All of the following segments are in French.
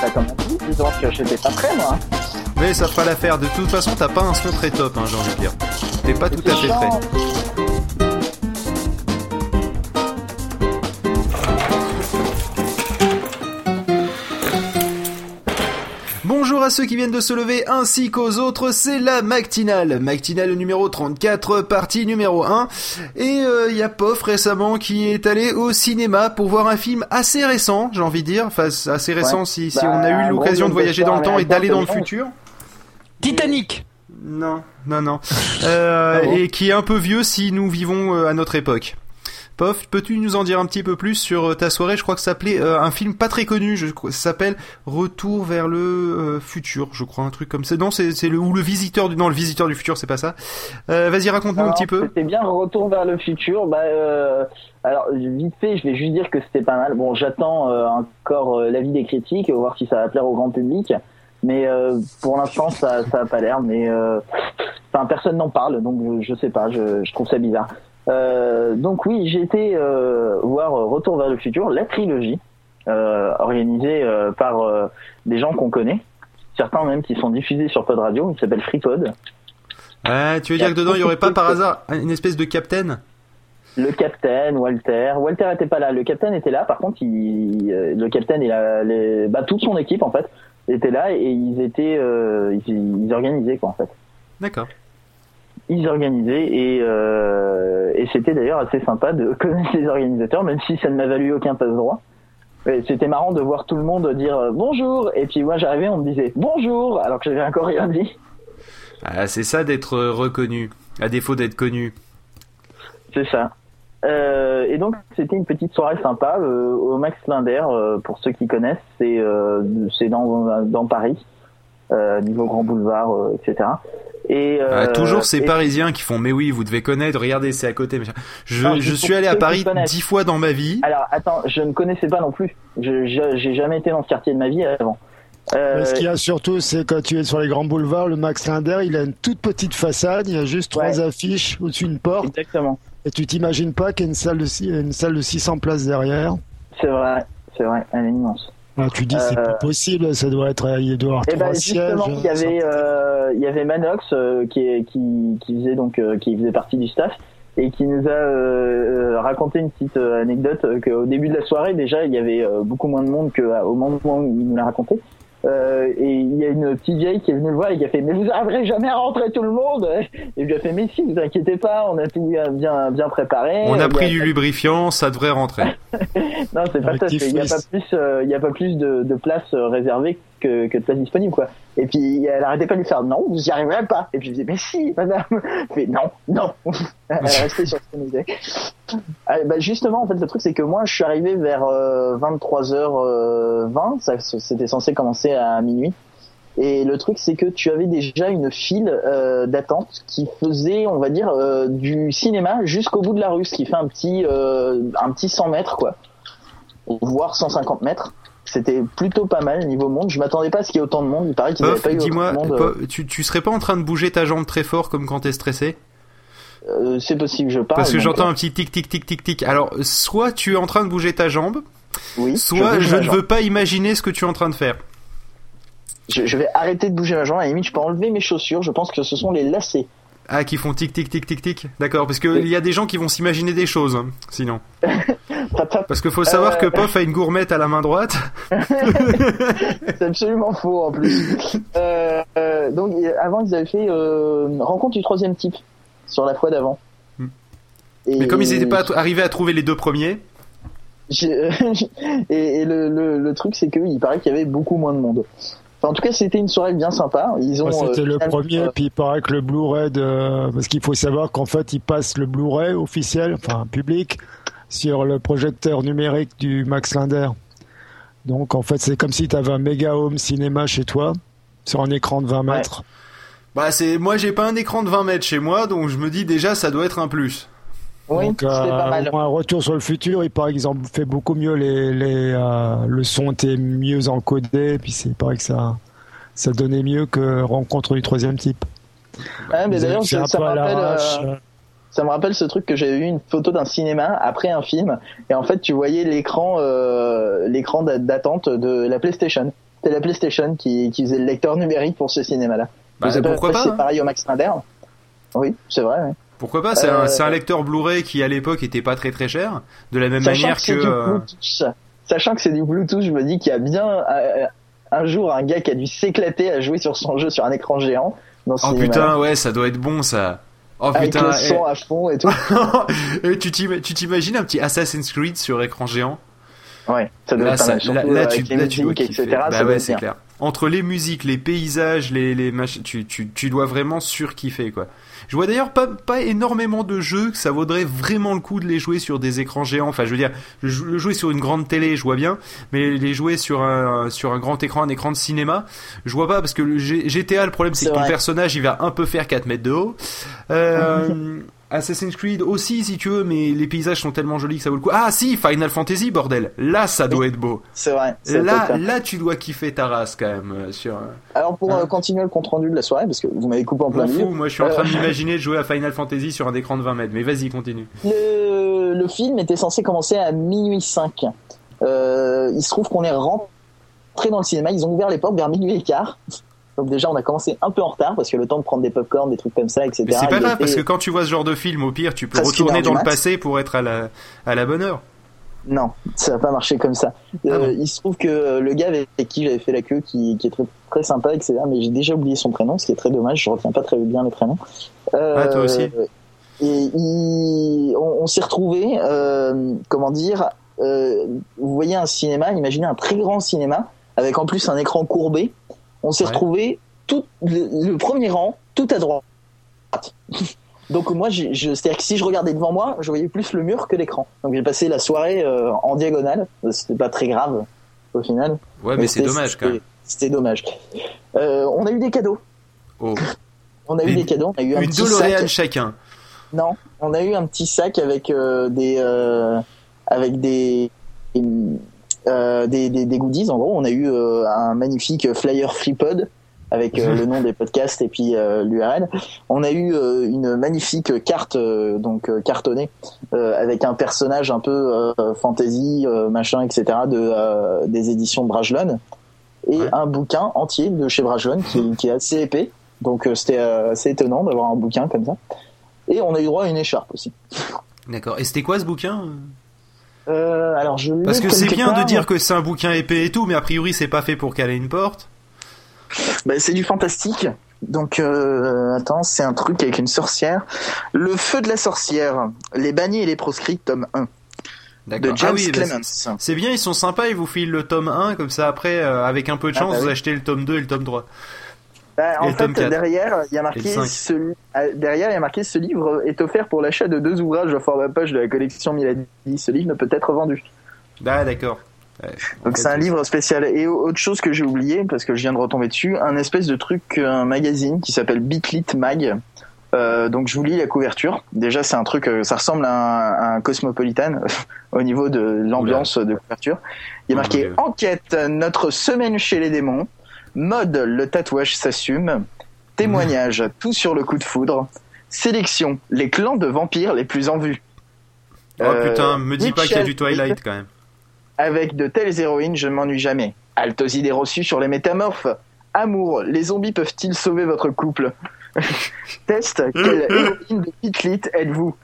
ça comme un dit, disons que j'étais pas prêt, moi. Mais ça fera l'affaire. De toute façon, t'as pas un son très top, hein, j'ai envie de dire. T'es pas tout à fait prêt. À ceux qui viennent de se lever ainsi qu'aux autres, c'est la Mactinale. Mactinale numéro 34, partie numéro 1. Et il euh, y a Pof récemment qui est allé au cinéma pour voir un film assez récent, j'ai envie de dire. Enfin, assez récent Ouais. si, si Bah, on a eu l'occasion de voyager dans le temps et d'aller dans le futur. Titanic Non, non, non. Euh, Ah bon et qui est un peu vieux si nous vivons euh, à notre époque. Pof, peux-tu nous en dire un petit peu plus sur euh, ta soirée? Je crois que ça s'appelait euh, un film pas très connu. Je, ça s'appelle Retour vers le euh, futur, je crois, un truc comme ça. Non, c'est le ou le visiteur du non le visiteur du futur, c'est pas ça. Euh, Vas-y, raconte-nous un petit peu. C'était bien Retour vers le futur. Bah, euh, alors vite fait, je vais juste dire que c'était pas mal. Bon, j'attends encore l'avis des critiques, voir si ça va plaire au grand public. Mais euh, pour l'instant, ça, ça a pas l'air. Mais euh, enfin, personne n'en parle, donc je, je sais pas. Je, je trouve ça bizarre. Euh, donc oui, j'ai été euh, voir euh, Retour vers le futur, la trilogie, euh, organisée par des gens qu'on connaît. Certains même qui sont diffusés sur Pod Radio, il s'appelle FreePod. Ah, tu veux dire que dedans il y aurait pas par hasard une espèce de capitaine Le capitaine, Walter. Walter était pas là. Le capitaine était là. Par contre, il, le capitaine et la, les, bah, toute son équipe en fait était là et ils étaient, ils, ils organisaient quoi en fait. D'accord. Ils organisaient et, euh, et c'était d'ailleurs assez sympa de connaître les organisateurs, même si ça ne m'a valu aucun passe droit. C'était marrant de voir tout le monde dire euh, bonjour et puis moi j'arrivais on me disait bonjour alors que j'avais encore rien dit. Ah, c'est ça d'être euh, reconnu, à défaut d'être connu. C'est ça. Euh, et donc c'était une petite soirée sympa euh, au Max Linder pour ceux qui connaissent c'est c'est dans dans Paris niveau Grand Boulevard etc et Ah, euh, toujours ces et- Parisiens qui font mais oui vous devez connaître regardez c'est à côté je, Non, je c'est suis allé à Paris dix fois dans ma vie. Alors attends je ne connaissais pas non plus. Je j'ai jamais été dans ce quartier de ma vie avant. Euh, Mais ce qu'il y a surtout, c'est quand tu es sur les grands boulevards, le Max Linder, il a une toute petite façade, il y a juste trois Ouais. affiches au-dessus d'une porte, exactement. Et tu t'imagines pas qu'il y a une salle de, six- une salle de 600 places derrière. c'est vrai c'est vrai elle est immense Ah, tu dis, c'est Euh, pas possible, ça doit être, il doit avoir Et ben trois sièges. justement, il y avait euh, il y avait Manox euh, qui, est- qui qui faisait donc euh, qui faisait partie du staff et qui nous a euh, euh, raconté une petite euh, anecdote euh, qu'au début de la soirée déjà il y avait euh, beaucoup moins de monde qu'au moment où il nous l'a raconté. Euh, et il y a une petite vieille qui est venue le voir et qui a fait mais vous arriverez jamais à rentrer tout le monde et lui a fait mais si vous inquiétez pas on a tout bien bien, préparé on a pris du lubrifiant ça devrait rentrer non, c'est pas ça. c'est- Il n'y a pas plus, euh, il y a pas plus de, de places euh, réservées que, que de places disponibles, quoi. Et puis elle arrêtait pas de lui faire non, vous y arriverez pas. Et puis je disais mais si, madame. Fait non, non. elle restait sur ce disait. Ah, bah, justement, en fait, le truc c'est que moi, je suis arrivé vers euh, 23h20. Ça, c'était censé commencer à minuit. Et le truc, c'est que tu avais déjà une file euh, d'attente qui faisait, on va dire, euh, du cinéma jusqu'au bout de la rue, ce qui fait un petit, euh, un petit 100 mètres, quoi, voire 150 mètres. C'était plutôt pas mal niveau monde. Je m'attendais pas à ce qu'il y ait autant de monde. Il paraît qu'il n'y avait pas eu autant de monde. Pof, tu, tu serais pas en train de bouger ta jambe très fort comme quand t'es stressé? Euh, c'est possible, je parle. parce que j'entends euh, un petit tic tic tic tic tic alors soit tu es en train de bouger ta jambe Oui. soit je ne jambe. veux pas imaginer ce que tu es en train de faire Je, je vais arrêter de bouger ma jambe. À la limite, je peux enlever mes chaussures. Je pense que ce sont les lacets. Ah, qui font tic tic tic tic tic. D'accord, parce que il y a des gens qui vont s'imaginer des choses, hein, sinon. Parce qu'il faut savoir Euh. que Pof a une gourmette à la main droite. C'est absolument faux en plus. euh, euh, donc euh, avant ils avaient fait euh, rencontre du troisième type sur la fois d'avant. Hmm. Et Mais comme ils n'étaient pas arrivés à trouver les deux premiers, et, et le, le, le truc c'est que il paraît qu'il y avait beaucoup moins de monde. Enfin, en tout cas c'était une soirée bien sympa. Ils ont. Ouais, C'était euh, le premier, euh, puis il paraît que le Blu-ray de... Parce qu'il faut savoir qu'en fait, ils passent le Blu-ray officiel, enfin public, sur le projecteur numérique du Max Linder. Donc en fait, c'est comme si tu avais un méga home cinéma chez toi, sur un écran de 20 Ouais. mètres. bah c'est, moi j'ai pas un écran de 20 mètres chez moi, donc je me dis déjà ça doit être un plus. Oui, Donc, c'était euh, pas mal. un retour sur le futur, il paraît qu'ils ont fait beaucoup mieux, les, les, euh, le son était mieux encodé, puis c'est il paraît que ça, ça donnait mieux que Rencontre du troisième type. Ouais, mais Ils d'ailleurs ça, ça euh, Ça me rappelle ce truc que j'avais vu une photo d'un cinéma après un film et en fait tu voyais l'écran euh, l'écran d'a- d'attente de la PlayStation. C'était la PlayStation qui, qui faisait le lecteur numérique pour ce cinéma-là. Bah, pourquoi pas C'est hein. pareil au Max Linder. Oui, c'est vrai. ouais. Pourquoi pas C'est un, Euh, c'est un lecteur Blu-ray qui à l'époque était pas très très cher, de la même Sachant manière que euh, Bluetooth, sachant que c'est du Bluetooth, je me dis qu'il y a bien euh, un jour un gars qui a dû s'éclater à jouer sur son jeu sur un écran géant dans Oh putain, ouais, ça doit être bon ça. Oh avec putain. le son à fond et tout. eh. Eh, tu t'im- tu t'imagines un petit Assassin's Creed sur écran géant? Ouais, ça doit Là, être pas ça- mal. Là- tu, là, tu etc. Bah ouais, c'est clair. Entre les musiques, les paysages, les, les machins, tu, tu, tu dois vraiment surkiffer quoi. Je vois d'ailleurs pas, pas énormément de jeux que ça vaudrait vraiment le coup de les jouer sur des écrans géants. Enfin, je veux dire, le jou- le jouer sur une grande télé, je vois bien, mais les jouer sur un, sur un grand écran, un écran de cinéma, je vois pas parce que le G- GTA, le problème c'est C'est que ton vrai. personnage il va un peu faire 4 mètres de haut. Euh, Assassin's Creed aussi si tu veux, mais les paysages sont tellement jolis que ça vaut le coup. Ah si, Final Fantasy bordel, là ça doit être beau. C'est vrai. Là, là, tu dois kiffer ta race quand même. euh, sur. euh, Alors pour Hein euh, continuer le compte rendu de la soirée, parce que vous m'avez coupé en plein milieu, moi je suis en train de m'imaginer de jouer à Final Fantasy sur un écran de 20 mètres. Mais vas-y, continue. le, le film était censé commencer à minuit 5. Euh, il se trouve qu'on est rentré dans le cinéma, ils ont ouvert les portes vers minuit et quart. Donc déjà on a commencé un peu en retard parce que le temps de prendre des popcorn, des trucs comme ça, etc. Mais c'est pas grave parce que quand tu vois ce genre de film, au pire, tu peux retourner dans le passé pour être à la, à la bonne heure. Non, ça va pas marcher comme ça. Euh, Ah bon il se trouve que euh, le gars avec qui j'avais fait la queue, qui, qui est très, très sympa, etc., mais j'ai déjà oublié son prénom, ce qui est très dommage, je retiens pas très bien les prénoms. Euh, Ah, toi aussi Et il- on, on s'est retrouvé, euh, comment dire, euh, vous voyez un cinéma, imaginez un très grand cinéma, avec en plus un écran courbé. On s'est Ouais. retrouvé tout le, le premier rang, tout à droite. Donc moi, je, c'est-à-dire que si je regardais devant moi, je voyais plus le mur que l'écran. Donc j'ai passé la soirée euh, en diagonale. C'était pas très grave au final. Ouais, mais c'est dommage quand même. C'était dommage. Euh, on a eu des cadeaux. Oh. On a eu Une- des cadeaux. On a eu un Une petit sac. chacun. Non, on a eu un petit sac avec euh, des avec des euh, des, des des goodies. En gros, on a eu euh, un magnifique flyer FreePod avec euh, le nom des podcasts et puis euh, l'URL. On a eu euh, une magnifique carte euh, donc euh, cartonnée euh, avec un personnage un peu euh, fantasy euh, machin etc de euh, des éditions Brajlon et Ouais. un bouquin entier de chez Brajlon qui, qui est assez épais. Donc euh, c'était euh, assez étonnant d'avoir un bouquin comme ça. Et on a eu droit à une écharpe aussi. D'accord. Et c'était quoi ce bouquin? Euh, alors je Parce que c'est bien de dire que c'est un bouquin épais et tout, mais a priori c'est pas fait pour caler une porte. Bah, c'est du fantastique. Donc euh, attends, c'est un truc avec une sorcière. Le feu de la sorcière, les bannis et les proscrits, tome 1 de. James ah oui, bah, Clements. c'est- bien, ils sont sympas, ils vous filent le tome 1, comme ça après, euh, avec un peu de Ah, chance, bah vous achetez le tome 2 et le tome 3. Bah, en fait, 4. derrière, il y a marqué ce, ah, derrière, il y a marqué ce livre est offert pour l'achat de deux ouvrages au format page de la collection Milady. Ce livre ne peut être vendu. Ah d'accord. Ouais. Donc c'est un livre spécial. Et autre chose que j'ai oublié parce que je viens de retomber dessus, un espèce de truc, un magazine qui s'appelle Bitlit Mag. Euh, donc je vous lis la couverture. Déjà c'est un truc, euh, ça ressemble à un, à Cosmopolitan au niveau de l'ambiance de couverture. Il y a marqué enquête, notre semaine chez les démons, mode, le tatouage s'assume, témoignage, tout sur le coup de foudre, sélection, les clans de vampires les plus en vue. Oh Euh, putain, me dis pas qu'il y a du Twilight quand même. avec de telles héroïnes, je m'ennuie jamais. Altos idées reçues sur les métamorphes. Amour, les zombies peuvent-ils sauver votre couple? Test, quelle héroïne de Hitlit êtes-vous?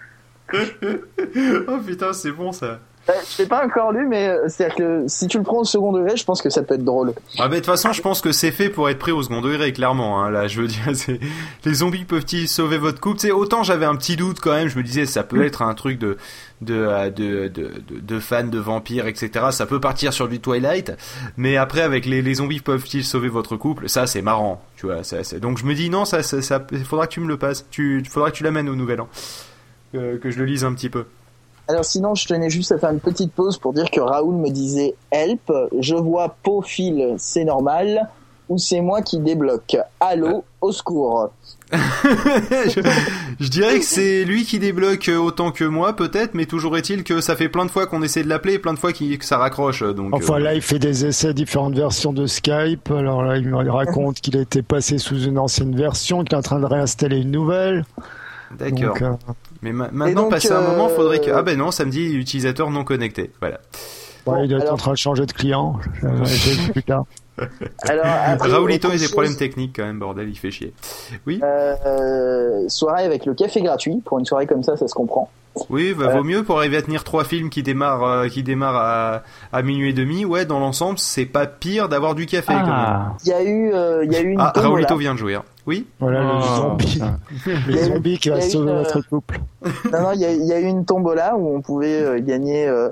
Oh putain, c'est bon ça. Euh, Je l'ai pas encore lu, mais euh, c'est-à-dire que si tu le prends au second degré, je pense que ça peut être drôle. Ah bah de toute façon, je pense que c'est fait pour être pris au second degré, clairement. Hein. Là, je veux dire, les zombies peuvent-ils sauver votre couple? C'est autant j'avais un petit doute quand même. Je me disais, ça peut être un truc de de euh, de de, de, de fans de vampires, etc. Ça peut partir sur du Twilight, mais après avec les, les zombies peuvent-ils sauver votre couple? Ça, c'est marrant, tu vois. Ça, Donc je me dis non, ça, ça, ça, faudra que tu me le passes. Tu, faudra que tu l'amènes au Nouvel An, que, que je le lise un petit peu. Alors sinon, je tenais juste à faire une petite pause pour dire que Raoul me disait « Help, je vois peau fil, c'est normal » ou c'est moi qui débloque. Allô, au secours. je, je dirais que c'est lui qui débloque autant que moi, peut-être, mais toujours est-il que ça fait plein de fois qu'on essaie de l'appeler et plein de fois qu'il- que ça raccroche. Donc, Enfin euh, là, il fait des essais, différentes versions de Skype. Alors là, il me raconte qu'il a été passé sous une ancienne version, qu'il est en train de réinstaller une nouvelle. D'accord. Euh, Mais ma- maintenant, donc, passé un moment, euh, faudrait que. Ah ben non, ça me dit utilisateur non connecté. Voilà. Il doit être en train de changer de client. Plus tard. Alors, après, Raoulito a des chose, problèmes techniques quand même, bordel, il fait chier. Oui, euh, soirée avec le café gratuit. Pour une soirée comme ça, ça se comprend. Oui, bah, euh, vaut mieux pour arriver à tenir trois films qui démarrent, euh, qui démarrent à, à minuit et demi. Ouais, dans l'ensemble, c'est pas pire d'avoir du café. quand même. Ah, Il y a eu, euh, il y a eu une Ah, tombola. Vient de jouer. Oui. Voilà le Oh, zombie. Le zombie qui va sauver une, notre couple. Non, non, il y a, il y a eu une tombola où on pouvait euh, gagner euh,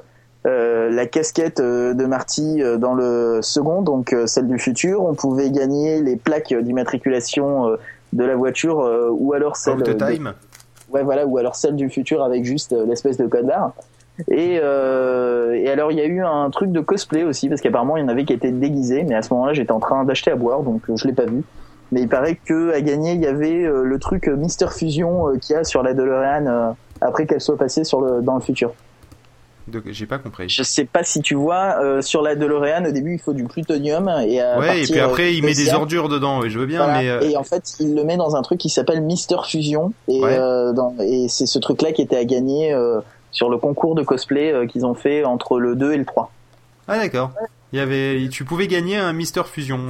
euh, la casquette euh, de Marty euh, dans le second, donc euh, celle du futur. On pouvait gagner les plaques euh, d'immatriculation euh, de la voiture euh, ou alors celle Out euh, the de- time. Ouais voilà ou alors celle du futur avec juste euh, l'espèce de code barre. Et, euh, et alors il y a eu un truc de cosplay aussi parce qu'apparemment il y en avait qui étaient déguisés, mais à ce moment-là j'étais en train d'acheter à boire donc euh, je l'ai pas vu. Mais il paraît que à gagner il y avait le truc Mister Fusion qu'il y a sur la DeLorean après qu'elle soit passée sur dans le futur. J'ai pas compris. Je sais pas si tu vois euh, sur la DeLorean au début il faut du plutonium et à Ouais, et puis après il met des ordures dedans. Oui, je veux bien, voilà. mais euh, Et en fait, il le met dans un truc qui s'appelle Mister Fusion. Et, Ouais. euh, dans- et c'est ce truc-là qui était à gagner sur le concours de cosplay qu'ils ont fait entre le 2 et le 3. ah d'accord. Il y avait, tu pouvais gagner un Mister Fusion.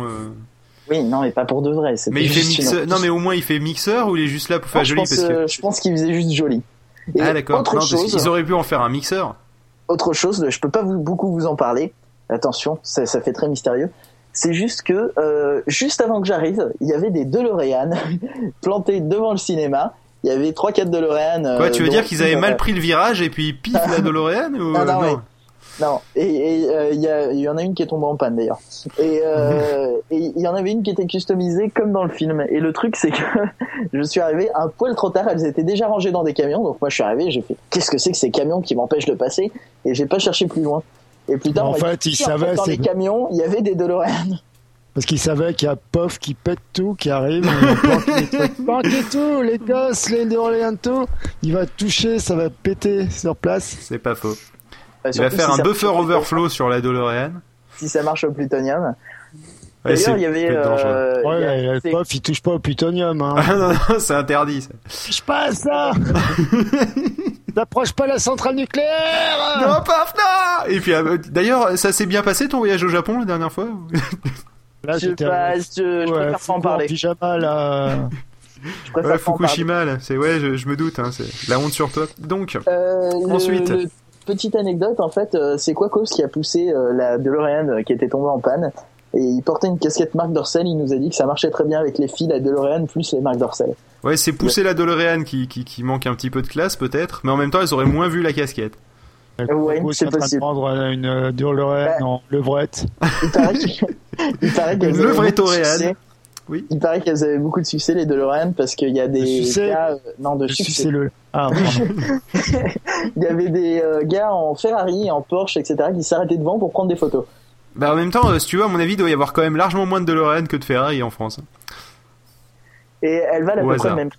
Oui, non, mais pas pour de vrai. Mais il fait mixeur. Non, mais au moins il fait mixeur ou il est juste là pour faire Non, je joli pense, parce que. je pense qu'il faisait juste joli. Et Ah d'accord. Qu'ils auraient pu en faire un mixeur. Autre chose, je peux pas vous, beaucoup vous en parler. Attention, ça, ça fait très mystérieux. C'est juste que euh, juste avant que j'arrive, il y avait des DeLorean plantés devant le cinéma. Il y avait trois quatre DeLorean. euh, Quoi, tu veux dire qu'ils avaient euh, mal pris le virage et puis pif la DeLorean ou Non, euh, non, ouais. Non, et euh, il y, a- il y en a une qui est tombée en panne d'ailleurs. Et euh, et il y en avait une qui était customisée comme dans le film. Et le truc c'est que je suis arrivé un poil trop tard. Elles étaient déjà rangées dans des camions. Donc moi je suis arrivé, j'ai fait qu'est-ce que c'est que ces camions qui m'empêchent de passer? Et j'ai pas cherché plus loin. Et plus tard, En on fait, dit, il en savait, dans les camions, il y avait des DeLorean. Parce qu'il savait qu'il y a POF qui pète tout, qui arrive, planquer tout, les gosses, les DeLorean, tout. Il va toucher, ça va péter sur place. C'est pas faux. Enfin, Il va faire si un buffer overflow sur la DeLorean. Si ça marche au plutonium. Ouais, D'ailleurs, il y avait. euh, il y Ouais, a- le c'est- POF, il touche pas au plutonium, hein. Ah non, non, c'est interdit. Ça. Touche pas à ça! T'approches pas la centrale nucléaire! Non, paf, non Et puis, euh, d'ailleurs, ça s'est bien passé ton voyage au Japon la dernière fois? Là, je, j'étais pas- je, je ouais, préfère pas en parler. pyjama, là. Je Ouais. Fukushima, là. C'est, ouais, je, je me doute, hein, c'est la honte sur toi. Donc, Euh, le- Ensuite. le- petite anecdote, en fait, euh, c'est Quacos qui a poussé euh, la DeLorean euh, qui était tombée en panne. Et il portait une casquette Marc Dorcel. Il nous a dit que ça marchait très bien avec les fils la DeLorean plus les Marc Dorcel. ouais, c'est pousser la DeLorean qui, qui, qui manque un petit peu de classe, peut-être, mais en même temps, ils auraient moins vu la casquette. Ouais, c'est en train de possible. prendre une euh, DeLorean Ouais. en levrette. Il paraît qu'il- Une levrette Oui. Il paraît qu'elles avaient beaucoup de succès les DeLorean parce qu'il y a des succès gars, euh, non de succès. le. Ah. Il y avait des euh, gars en Ferrari, en Porsche, etc. qui s'arrêtaient devant pour prendre des photos. Bah, en même temps, euh, si tu veux, à mon avis, il doit y avoir quand même largement moins de DeLorean que de Ferrari en France. Et elles valent à Au peu près hasard. le même?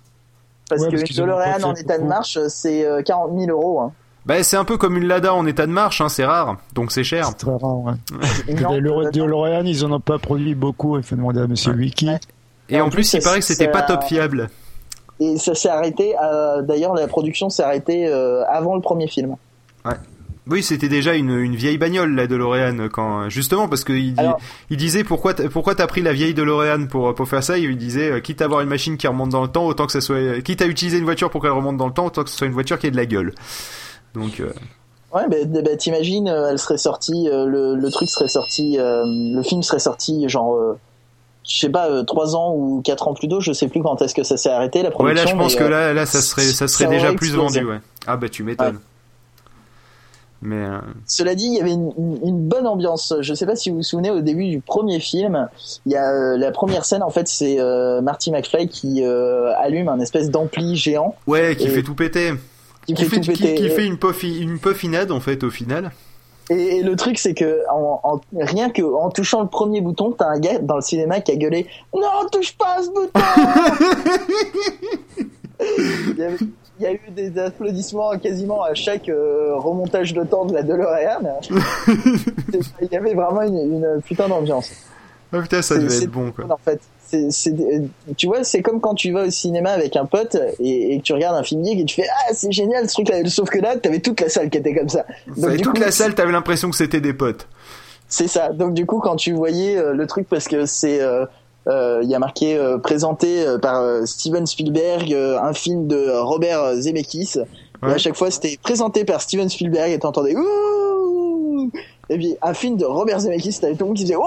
Parce Ouais, que parce une DeLorean en état de marche, c'est euh, 40 000 euros. Hein. Bah, c'est un peu comme une Lada en état de marche, hein, c'est rare, donc c'est cher. C'est très rare, ouais. Euh, DeLorean, ils en ont pas produit beaucoup. Il faut demander à Monsieur Wiki. Ouais. Et Et en en plus, plus, il paraît que c'était pas top fiable. Et ça s'est arrêté. à- D'ailleurs, la production s'est arrêtée euh, avant le premier film. Oui, c'était déjà une, une vieille bagnole, la DeLorean, quand, justement, parce qu'il dit, Alors- il disait pourquoi, t'as- pourquoi t'as pris la vieille DeLorean pour, pour faire ça, il disait, euh, quitte à avoir une machine qui remonte dans le temps, autant que ça soit, quitte à utiliser une voiture pour qu'elle remonte dans le temps, autant que ce soit une voiture qui ait de la gueule. Donc, euh, Ouais, bah, bah, t'imagines, euh, elle serait sortie, euh, le, le truc serait sorti, le film serait sorti genre, je sais pas, trois ans ou quatre ans plus tôt, je sais plus quand est-ce que ça s'est arrêté la ouais, là, je pense que euh, là, là, ça serait, ça serait ça déjà plus explosé. vendu, ouais. Ah, bah, tu m'étonnes. Mais, euh, Cela dit, il y avait une, bonne ambiance. Je sais pas si vous vous souvenez, au début du premier film, il y a euh, la première scène. En fait, c'est Marty McFly qui allume un espèce d'ampli géant ouais, qui Et- fait tout péter. Qui Qui fait qui, qui une, puffi- une puffinade, en fait, au final. Et, le truc, c'est que en, en- rien que en touchant le premier bouton, t'as un gars dans le cinéma qui a gueulé "Non, touche pas à ce bouton!" il, y avait- il y a eu des applaudissements quasiment à chaque euh, remontage de temps de la DeLorean. il y avait vraiment une, une putain d'ambiance. Ah, putain, ça devait être bon, quoi. En fait, c'est, c'est, euh, tu vois, c'est comme quand tu vas au cinéma avec un pote et, et que tu regardes un film et tu fais ah c'est génial ce truc là, sauf que là t'avais toute la salle qui était comme ça. Donc, Et du toute coup, la salle, t'avais l'impression que c'était des potes. C'est ça. Donc du coup, quand tu voyais euh, le truc, parce que c'est, euh, euh, il y a marqué euh, présenté euh, par euh, Steven Spielberg, euh, un film de Robert Zemeckis. Et Ouais. à chaque fois, c'était présenté par Steven Spielberg et t'entendais ouh. Et puis un film de Robert Zemeckis, t'avais tout le monde qui faisait ouais.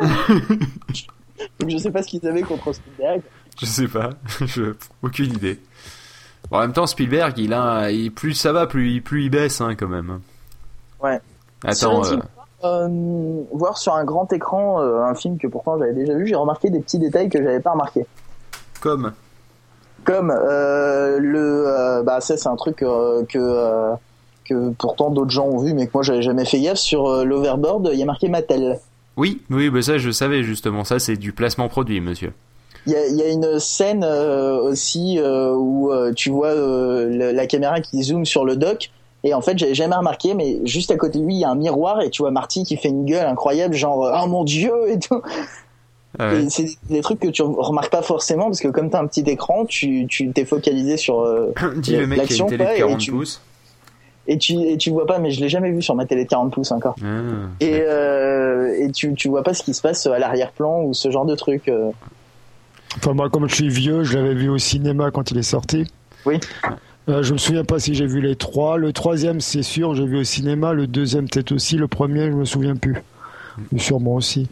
Donc je sais pas ce qu'ils avaient contre Spielberg. Je sais pas, je... aucune idée. Bon, en même temps, Spielberg, il a, il- plus ça va, plus, il- plus il baisse, hein, quand même. Ouais. Attends, euh, euh, voir sur un grand écran euh, un film que pourtant j'avais déjà vu, j'ai remarqué des petits détails que j'avais pas remarqué. comme. Comme euh, le, bah ça c'est un truc que que pourtant d'autres gens ont vu, mais que moi j'avais jamais fait gaffe sur l'overboard. Il y a marqué Mattel. Oui, oui, bah ça, je savais justement. Ça, c'est du placement produit, monsieur. Il y a, il y a une scène euh, aussi euh, où euh, tu vois euh, le- la caméra qui zoome sur le dock. Et en fait, j'avais jamais remarqué, mais juste à côté de lui, il y a un miroir et tu vois Marty qui fait une gueule incroyable, genre oh mon dieu et tout. Ah ouais. C'est des trucs que tu remarques pas forcément parce que comme t'as un petit écran, tu tu t'es focalisé sur euh, Dis le mec qui a l'action, une télé quoi, de et 40 tu- pouces. Et tu et tu vois pas, mais je l'ai jamais vu sur ma télé de 40 pouces encore. Ah. Et euh, et tu tu vois pas ce qui se passe à l'arrière-plan ou ce genre de truc. euh. Enfin, moi, comme je suis vieux, je l'avais vu au cinéma quand il est sorti. Oui. Euh, je me souviens pas si j'ai vu les trois. Le troisième, c'est sûr, j'ai vu au cinéma. Le deuxième, peut-être aussi. Le premier, je me souviens plus. Mais sûrement aussi.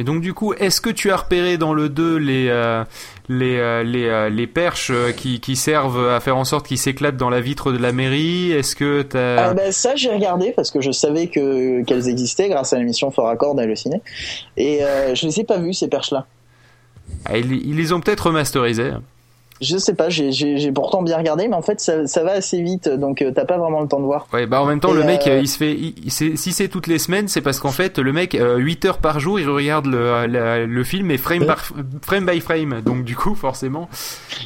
Et donc du coup, est-ce que tu as repéré dans le 2 les euh, les euh, les, euh, les perches qui, qui servent à faire en sorte qu'ils s'éclatent dans la vitre de la mairie? Est-ce que t'as Ah, bah, ça j'ai regardé parce que je savais que qu'elles existaient grâce à l'émission Fort Accord d'Halluciné. Et je les ai pas vues ces perches là. Ah, ils, ils les ont peut-être remasterisés. Je sais pas, j'ai j'ai j'ai pourtant bien regardé, mais en fait ça ça va assez vite, donc euh, t'as pas vraiment le temps de voir. Ouais, bah en même temps, Et le mec, euh, euh, il se fait, il- si c'est toutes les semaines, c'est parce qu'en fait, le mec, euh, 8 heures par jour, il regarde le, la- le film et frame, Ouais. par, frame by frame. Donc du coup, forcément,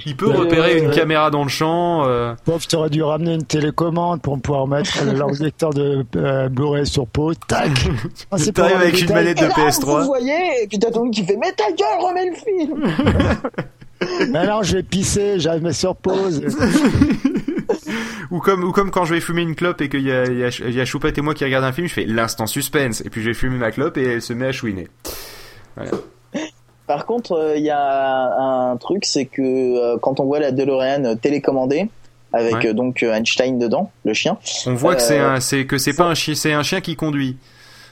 il peut Ouais, repérer ouais, une ouais. caméra dans le champ. euh, Pauvre, tu aurais dû ramener une télécommande pour pouvoir mettre leur lecteur de euh, Blu-ray sur pause. Tac Ah, c'est avec une manette Et de là, PS3. vous voyez, et puis t'as monde qui fait mais ta gueule, remets le film. Mais non, je vais pisser, j'arrive sur pause. Ou comme, ou comme quand je vais fumer une clope et qu'il y a, il y, a, il y a Choupette et moi qui regardent un film, je fais l'instant suspense. Et puis je vais fumer ma clope et elle se met à chouiner. Par contre, euh, il y a un truc, c'est que euh, quand on voit la DeLorean euh, télécommandée avec Ouais. euh, donc euh, Einstein dedans, le chien. On voit que c'est un, c'est que c'est pas un chien, c'est un chien qui conduit.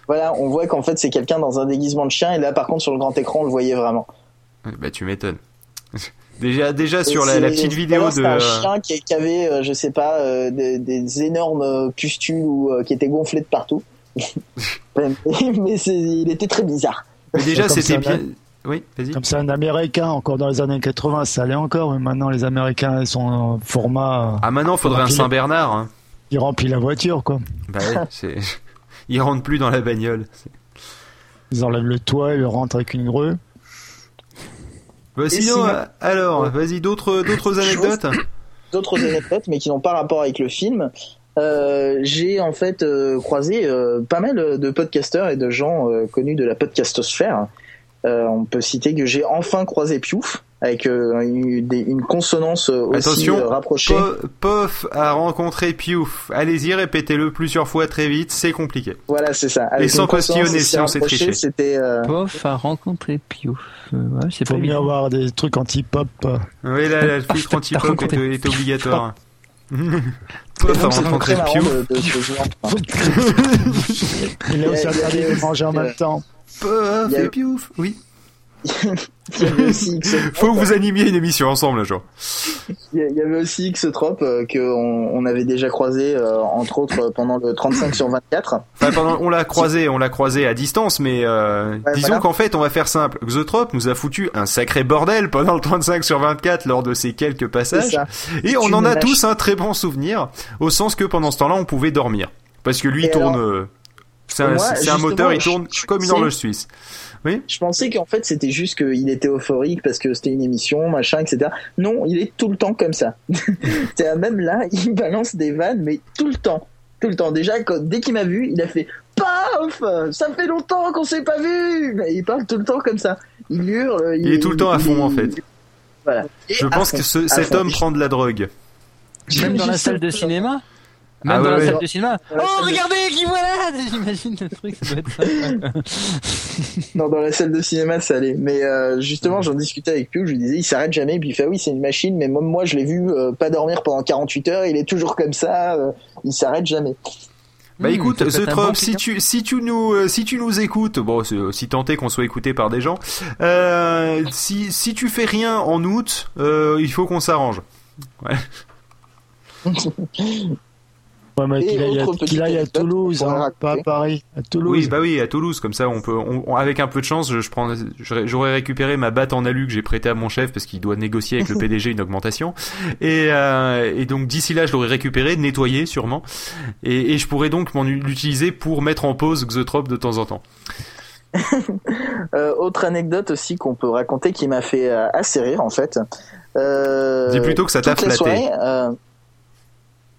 Voilà, on voit qu'en fait c'est quelqu'un dans un déguisement de chien et là par contre sur le grand écran on le voyait vraiment. Bah tu m'étonnes. Déjà, déjà sur la, petite vidéo de. un chien qui, qui avait, euh, je sais pas, euh, des, des énormes euh, pustules ou euh, qui étaient gonflés de partout. mais il était très bizarre. Mais déjà c'était bien. Oui, vas-y. Comme c'est un Américain, encore dans les années 80, ça allait encore, mais maintenant les Américains, ils sont en format, Ah maintenant faudrait un Rempli- Saint Bernard. Hein. ils remplissent la voiture, quoi. Bah ouais, c'est. Il rentre plus dans la bagnole. Ils enlèvent le toit, ils le rentrent avec une grue. Bah, sinon, sinon- euh, alors, Ouais. vas-y, d'autres d'autres anecdotes D'autres anecdotes, mais qui n'ont pas rapport avec le film. Euh, j'ai en fait euh, croisé euh, pas mal de podcasteurs et de gens euh, connus de la podcastosphère. Euh, on peut citer que j'ai enfin croisé Piouf avec euh, une, des- une consonance euh, aussi Attention, euh, rapprochée. Po- Pof a rencontré Piouf. Allez-y, répétez-le plusieurs fois très vite, c'est compliqué. Voilà, c'est ça. Avec Et sans aussi si on s'est triché. C'était euh, Pof a rencontré Piouf. Ouais, c'est Faut pas mieux évident. avoir des trucs anti-pop. Oui, là, la filtre anti-pop est, est obligatoire. Pof a rencontré Piouf. Il aussi a- il y a- interdit de manger en même temps. Pof et Piouf, oui. il y avait aussi Faut que vous animiez une émission ensemble un jour. il y avait aussi X-Trope euh, que on, on avait déjà croisé euh, entre autres euh, pendant le 35 sur 24. Enfin, pendant, on l'a croisé, on l'a croisé à distance, mais euh, Ouais, disons voilà. qu'en fait, on va faire simple. Xotrop nous a foutu un sacré bordel pendant le 35 sur 24 lors de ces quelques passages. Et on Tu en a lâches. tous un très bon souvenir, au sens que pendant ce temps-là, on pouvait dormir. Parce que lui, il Et tourne... c'est un, moteur, il tourne je comme une horloge suisse. Je pensais qu'en fait c'était juste qu'il était euphorique parce que c'était une émission, machin, etc. Non, il est tout le temps comme ça. Même là, il balance des vannes, mais tout le temps, tout le temps. Déjà, quand- dès qu'il m'a vu, il a fait prof, ça fait longtemps qu'on s'est pas vu. Mais il parle tout le temps comme ça. Il hurle. Il, est tout le temps à fond en fait. Voilà. Je pense que ce- cet homme prend de la drogue. Même dans la salle de cinéma? Même Ah dans ouais, la ouais. salle de cinéma Oh, de- regardez, qui voilà J'imagine le truc, ça doit être ça. Non, dans la salle de cinéma, ça allait. Mais euh, justement, j'en discutais avec Pew, je lui disais, il s'arrête jamais. Puis il fait, ah oui, c'est une machine, mais même moi, je l'ai vu euh, pas dormir pendant 48 heures. Il est toujours comme ça. euh, il s'arrête jamais. Bah Hmm, écoute, The bon si client. tu si tu nous euh, si tu nous écoutes, bon, c'est aussi tenté qu'on soit écouté par des gens. Euh, si si tu fais rien en août, euh, il faut qu'on s'arrange. Ouais, mais Et qu'il aille, aille à Toulouse, hein, pas à Paris, à Toulouse. Oui, bah oui, à Toulouse, comme ça, on peut, on- on- avec un peu de chance, je, je prends, j'aurais récupéré ma batte en alu que j'ai prêtée à mon chef parce qu'il doit négocier avec le PDG une augmentation. Et, euh, et donc d'ici là, je l'aurais récupéré, nettoyé sûrement, et, et je pourrais donc m'en l'utiliser pour mettre en pause Xotrop de temps en temps. Euh, autre anecdote aussi qu'on peut raconter qui m'a fait euh, assez rire en fait. Euh, Dis plutôt que ça t'a flatté. soirée, euh,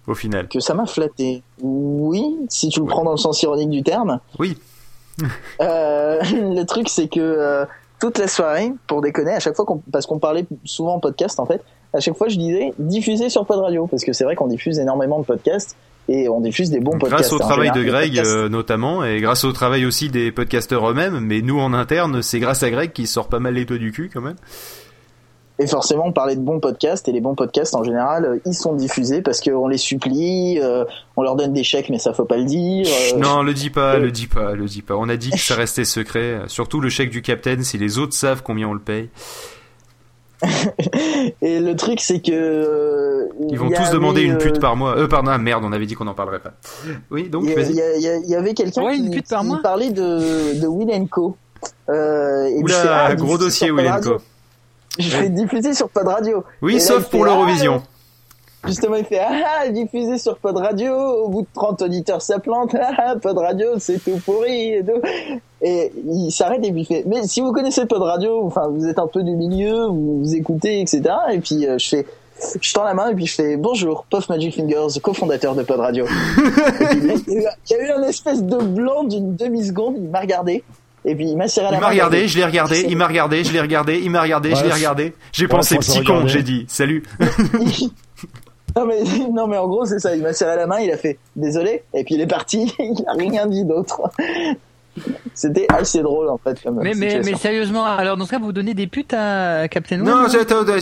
Au final. que ça m'a flatté. Oui, si tu le prends dans le sens ironique du terme. Oui. Euh, le truc c'est que euh, toute la soirée, pour déconner, à chaque fois qu'on, parce qu'on parlait souvent en podcast en fait, à chaque fois je disais diffuser sur Pod Radio parce que c'est vrai qu'on diffuse énormément de podcasts et on diffuse des bons podcasts. Grâce au En travail de général, Greg euh, notamment, et grâce au travail aussi des podcasteurs eux-mêmes, mais nous en interne, c'est grâce à Greg qui sort pas mal les toits du cul quand même. Et forcément, on parlait de bons podcasts, et les bons podcasts, en général, euh, ils sont diffusés parce qu'on les supplie, euh, on leur donne des chèques, mais ça faut pas le dire. euh, Non, le dis pas, euh, le dis pas, le dis pas. On a dit que ça restait secret. Surtout le chèque du capitaine, si les autres savent combien on le paye. Et le truc, c'est que... euh, Ils vont tous demander une pute euh, par mois. Euh, pardon, ah, merde, on avait dit qu'on en parlerait pas. Oui, donc Il y, a- vas-y. il y y avait quelqu'un Ouais, qui, qui parlait de, de Will Co. Euh, et Oula, ah, gros dossier, Willenco. Radio. Je fais diffuser sur Pod Radio. Oui, Et sauf pour fait, l'Eurovision. ah, Justement, il fait ah, diffusé sur Pod Radio. Au bout de 30 auditeurs, ça plante. Ah, Pod Radio, c'est tout pourri et tout. Et il s'arrête et puis il fait mais si vous connaissez Pod Radio, enfin vous êtes un peu du milieu, vous, vous écoutez, etc. Et puis euh, je fais je tends la main et puis je fais bonjour, Puff Magic Fingers, cofondateur de Pod Radio. il y a eu- un espèce de blanc d'une demi seconde. Il m'a regardé. Et puis il m'a serré la Il main. m'a regardé, je l'ai regardé, il m'a regardé, je l'ai regardé, il m'a regardé, je l'ai regardé. J'ai pensé petit con, j'ai dit salut. Non mais, non mais en gros c'est ça, il m'a serré la main, il a fait désolé, et puis il est parti, il a rien dit d'autre. C'était assez drôle en fait comme Mais, mais, mais sérieusement, alors dans ce cas, vous donnez des putes à Captain Web Non,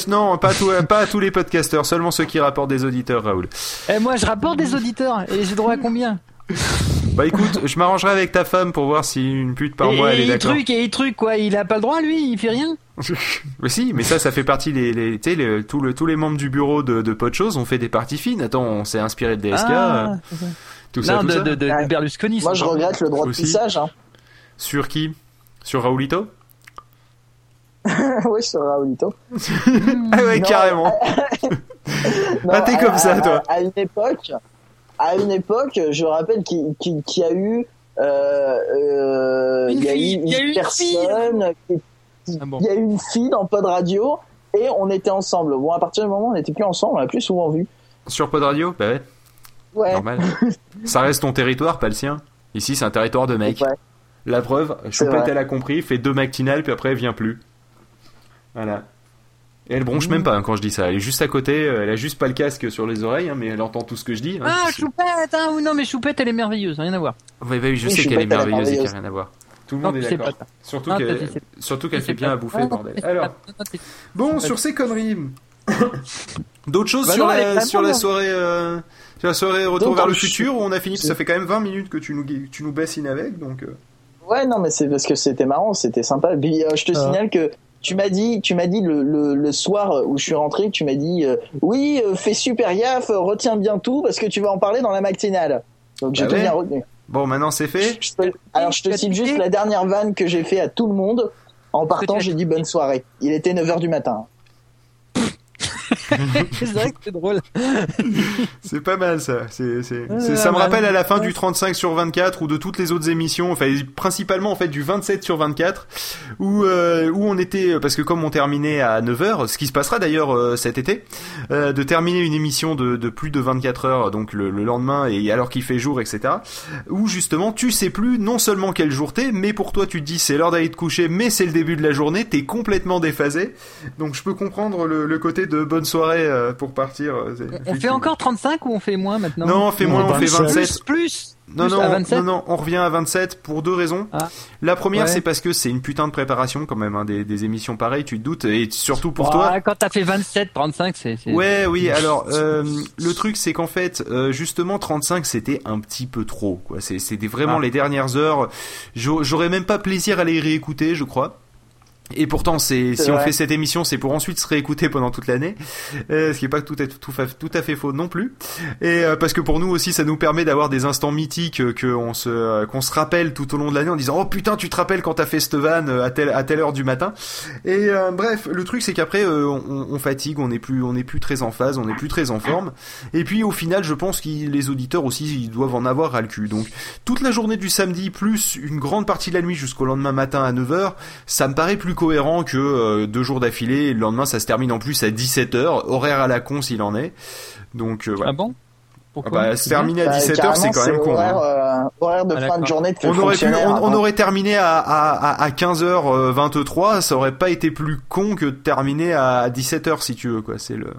non, pas, tout, pas à tous les podcasteurs, seulement ceux qui rapportent des auditeurs, Raoul. Eh, moi, je rapporte des auditeurs et j'ai droit à combien? Bah écoute, je m'arrangerai avec ta femme pour voir si une pute par et, mois elle et est il d'accord. truc et il truc quoi, il a pas le droit lui, il fait rien. Mais si, mais ça, ça fait partie des, les, tu sais, les- tous le- tous les membres du bureau de, de Podchose ont fait des parties fines. Attends, on s'est inspiré de DSK, Ah, euh, tout ça, non, tout de, ça. de, de, de Ouais. Berlusconi. Moi je regrette le droit de Aussi. pissage. Hein. Sur qui? Sur Raoulito? Oui sur Raoulito. Ah ouais, Non, carrément. Non, Ah, t'es à- comme ça, à- toi. À, une époque, à une époque, je rappelle qu'il qu'il- qu'il y a eu, euh, euh, il y a fille, eu une, il y a une personne, Ah bon. il y a eu une fille dans Pod Radio et on était ensemble. Bon à partir du moment où on n'était plus ensemble, on l'a plus souvent vu. Sur Pod Radio Bah ouais, Ouais. normal. ça reste ton territoire, pas le sien. Ici, c'est un territoire de mecs. Ouais. La preuve, Choupette, elle a compris, fait deux matinales, puis après, elle vient plus. Voilà. Et elle bronche même pas hein, quand je dis ça. Elle est juste à côté, euh, elle a juste pas le casque sur les oreilles, hein, mais elle entend tout ce que je dis. hein. Ah, Choupette, hein, oui, non, mais Choupette, elle est merveilleuse, rien à voir. Ouais, bah oui, je Oui, sais qu'elle est merveilleuse et qu'il n'y a rien à voir. Tout le Non, monde est d'accord. Surtout Ah, qu'elle surtout qu'elle fait bien pas. à bouffer, Ah, bordel. Alors, sais- bon, sur ces conneries. D'autres choses Bah sur, non, la, sur soirée euh, sur la soirée Retour Donc, vers le futur où on a fini, ça fait quand même 20 minutes que tu nous, tu nous bassines avec, donc... euh, Ouais, non, mais c'est parce que c'était marrant, c'était sympa. Puis, euh, je te Ah. signale que tu m'as dit, tu m'as dit le, le, le soir où je suis rentré, tu m'as dit, euh, oui, euh, fais super gaffe, retiens bien tout parce que tu vas en parler dans la matinale. Donc j'ai Bah tout ouais. bien retenu. Bon, maintenant c'est fait. Je te- alors je te cite juste la dernière vanne que j'ai fait à tout le monde. En partant, j'ai dit bonne soirée. Il était 9h du matin. c'est vrai que c'est drôle. C'est pas mal ça. C'est, c'est, Ouais, c'est- ça me rappelle à la fin du 35 sur 24 ou de toutes les autres émissions, enfin principalement en fait du 27 sur 24 où euh, où on était parce que comme on terminait à 9h, ce qui se passera d'ailleurs euh, cet été, euh, de terminer une émission de, de plus de 24 heures donc le, le lendemain et alors qu'il fait jour etc. Où justement tu sais plus non seulement quel jour t'es, mais pour toi tu te dis c'est l'heure d'aller te coucher, mais c'est le début de la journée, t'es complètement déphasé. Donc je peux comprendre le, le côté de bonne soirée euh, pour partir. euh, On fait encore 35 ou on fait moins maintenant non, on fait moins, on fait 27. 27. Plus, plus. Non, plus non, à on- 27. non, non, on revient à 27 pour deux raisons. Ah. La première, Ouais. c'est parce que c'est une putain de préparation quand même, hein, des, des émissions pareilles, tu te doutes, et surtout pour Ah, toi. Quand t'as fait 27, 35, c'est. Ouais, oui. Alors, euh, le truc, c'est qu'en fait, euh, justement, 35, c'était un petit peu trop. C'était vraiment Ah. les dernières heures. J'au- J'aurais même pas plaisir à les réécouter, je crois. Et pourtant, c'est si on fait cette émission, c'est pour ensuite se réécouter pendant toute l'année, euh, ce qui est pas tout à, tout, à- tout à fait faux non plus. Et euh, parce que pour nous aussi, ça nous permet d'avoir des instants mythiques euh, que on se qu'on se rappelle tout au long de l'année en disant oh putain, tu te rappelles quand t'as fait cette vanne à telle à telle heure du matin. Et euh, bref, le truc c'est qu'après on, on fatigue, on n'est plus on n'est plus très en phase, on n'est plus très en forme. Et puis au final, je pense que les auditeurs aussi ils doivent en avoir ras le cul. Donc toute la journée du samedi plus une grande partie de la nuit jusqu'au lendemain matin à 9h, ça me paraît plus cohérent que euh, deux jours d'affilée et le lendemain ça se termine en plus à 17h, horaire à la con s'il en est. Donc euh, voilà. Ah bon? Ah Pourquoi bah, se terminer à Bah, 17h, c'est carrément, quand même con. Horaire, hein. euh, horaire de Ah, fin d'accord. de journée de On aurait pu, on, on hein. aurait terminé à, à, à, à 15h23, ça aurait pas été plus con que de terminer à 17h si tu veux quoi. C'est le.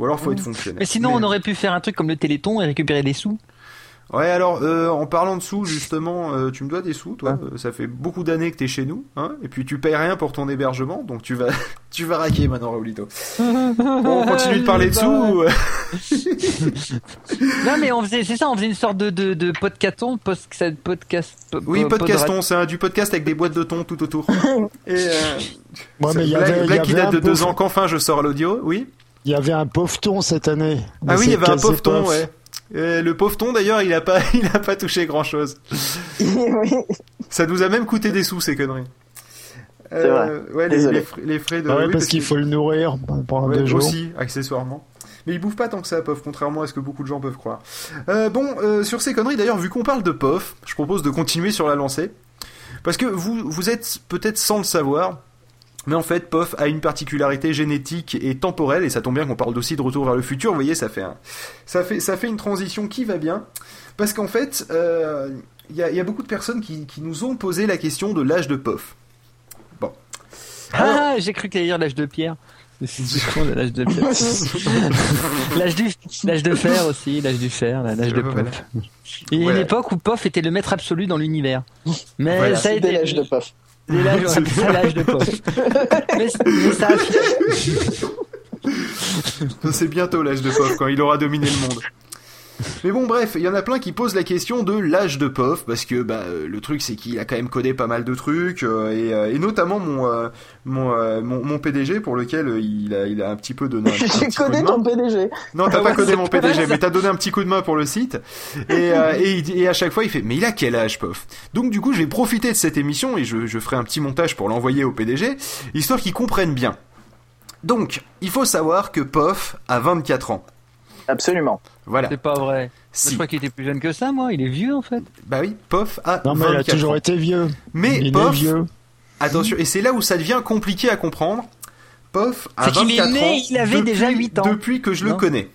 Ou alors faut être fonctionnaire. Mais sinon, on aurait pu faire un truc comme le Téléthon et récupérer des sous. Ouais, alors euh, en parlant de sous, justement, euh, tu me dois des sous, toi. Euh, Ça fait beaucoup d'années que t'es chez nous, hein. Et puis tu payes rien pour ton hébergement, donc tu vas, tu vas raquer maintenant, Raoulito. Bon, on continue de parler de sous. ou- Non, mais on faisait, c'est ça, on faisait une sorte de, de, de podcaston, post, podcast. po- Oui, po- podcaston, c'est un- du podcast avec des boîtes de thon tout autour. Et euh, Ouais, c'est mais il y blague, avait, il y blague qui avait date un de deux ans qu'enfin je sors à l'audio, oui. Il y avait un pauvre ton cette année. Ah oui, il y avait un pauvre ton, ouais. Euh, le pauvre ton d'ailleurs, il a pas, il a pas touché grand chose. oui. Ça nous a même coûté des sous ces conneries. Euh, vrai. Ouais, les, frais, les frais de. Ah ouais, oui, parce qu'il faut le nourrir pendant Ouais, deux jours. aussi, accessoirement. Mais ils bouffent pas tant que ça, POF, contrairement à ce que beaucoup de gens peuvent croire. Euh, bon, euh, sur ces conneries, d'ailleurs, vu qu'on parle de POF, je propose de continuer sur la lancée. Parce que vous, vous êtes peut-être sans le savoir, mais en fait, POF a une particularité génétique et temporelle, et ça tombe bien qu'on parle aussi de retour vers le futur. Vous voyez, ça fait, un, ça fait, ça fait une transition qui va bien. Parce qu'en fait, euh, il y, a, il y a beaucoup de personnes qui, qui nous ont posé la question de l'âge de POF. Bon. Alors- Ah, j'ai cru qu'il allait dire l'âge de pierre. L'âge de pierre. l'âge du, l'âge de fer aussi, l'âge du fer, l'âge de Voilà. Pof. Il y a une Voilà. époque où Pof était le maître absolu dans l'univers. Mais Voilà. ça a C'était été l'âge de Puff. C'est ça l'âge de Pof. mais, mais ça a C'est bientôt l'âge de POF quand il aura dominé le monde. Mais bon, bref, il y en a plein qui posent la question de l'âge de POF parce que bah, euh, le truc c'est qu'il a quand même codé pas mal de trucs euh, et, euh, et notamment mon, euh, mon, euh, mon mon PDG pour lequel il a il a un petit peu donné un, J'ai petit coup de codé main. ton PDG. Non, t'as Ah pas codé mon PDG, mais t'as donné un petit coup de main pour le site. Et, et à chaque fois, il fait, mais il a quel âge, POF? Donc du coup, je vais profiter de cette émission et je, je ferai un petit montage pour l'envoyer au PDG, histoire qu'il comprenne bien. Donc, il faut savoir que POF a 24 ans. Absolument. Voilà. C'est pas vrai. Si. Je crois qu'il était plus jeune que ça, moi. Il est vieux, en fait. Bah oui, POF a Non, mais il a 24 toujours ans. été vieux. Mais il est vieux. attention, et c'est là où ça devient compliqué à comprendre. POF a C'est qu'il est 24 né, ans. il avait depuis- déjà 8 ans. Depuis que je le connais.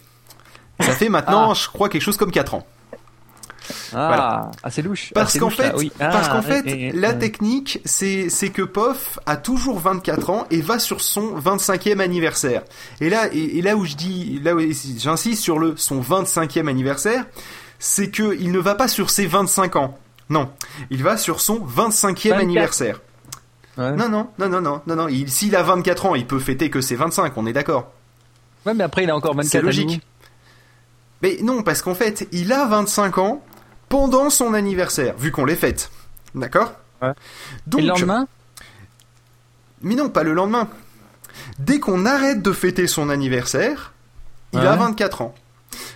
Ça fait maintenant, Ah. je crois, quelque chose comme 4 ans. Ah, Voilà. ah c'est louche. Parce Ah, qu'en là, fait, oui. parce Ah, qu'en fait, et- et- la euh, technique, c'est, c'est que POF a toujours 24 ans et va sur son 25e anniversaire. Et là, et, et là où je dis, là où j'insiste sur le son 25e anniversaire, c'est que il ne va pas sur ses 25 ans. Non, il va sur son 25e 24. anniversaire. ouais. Non, non, non, non, non, non, non. Il, s'il a 24 ans, il peut fêter que ses 25, on est d'accord. Ouais, mais après, il a encore 24 C'est logique. Mais non, parce qu'en fait, il a 25 ans pendant son anniversaire, vu qu'on les fête. D'accord Ouais. Donc, Et le lendemain Mais non, pas le lendemain. Dès qu'on arrête de fêter son anniversaire, il a 24 ans.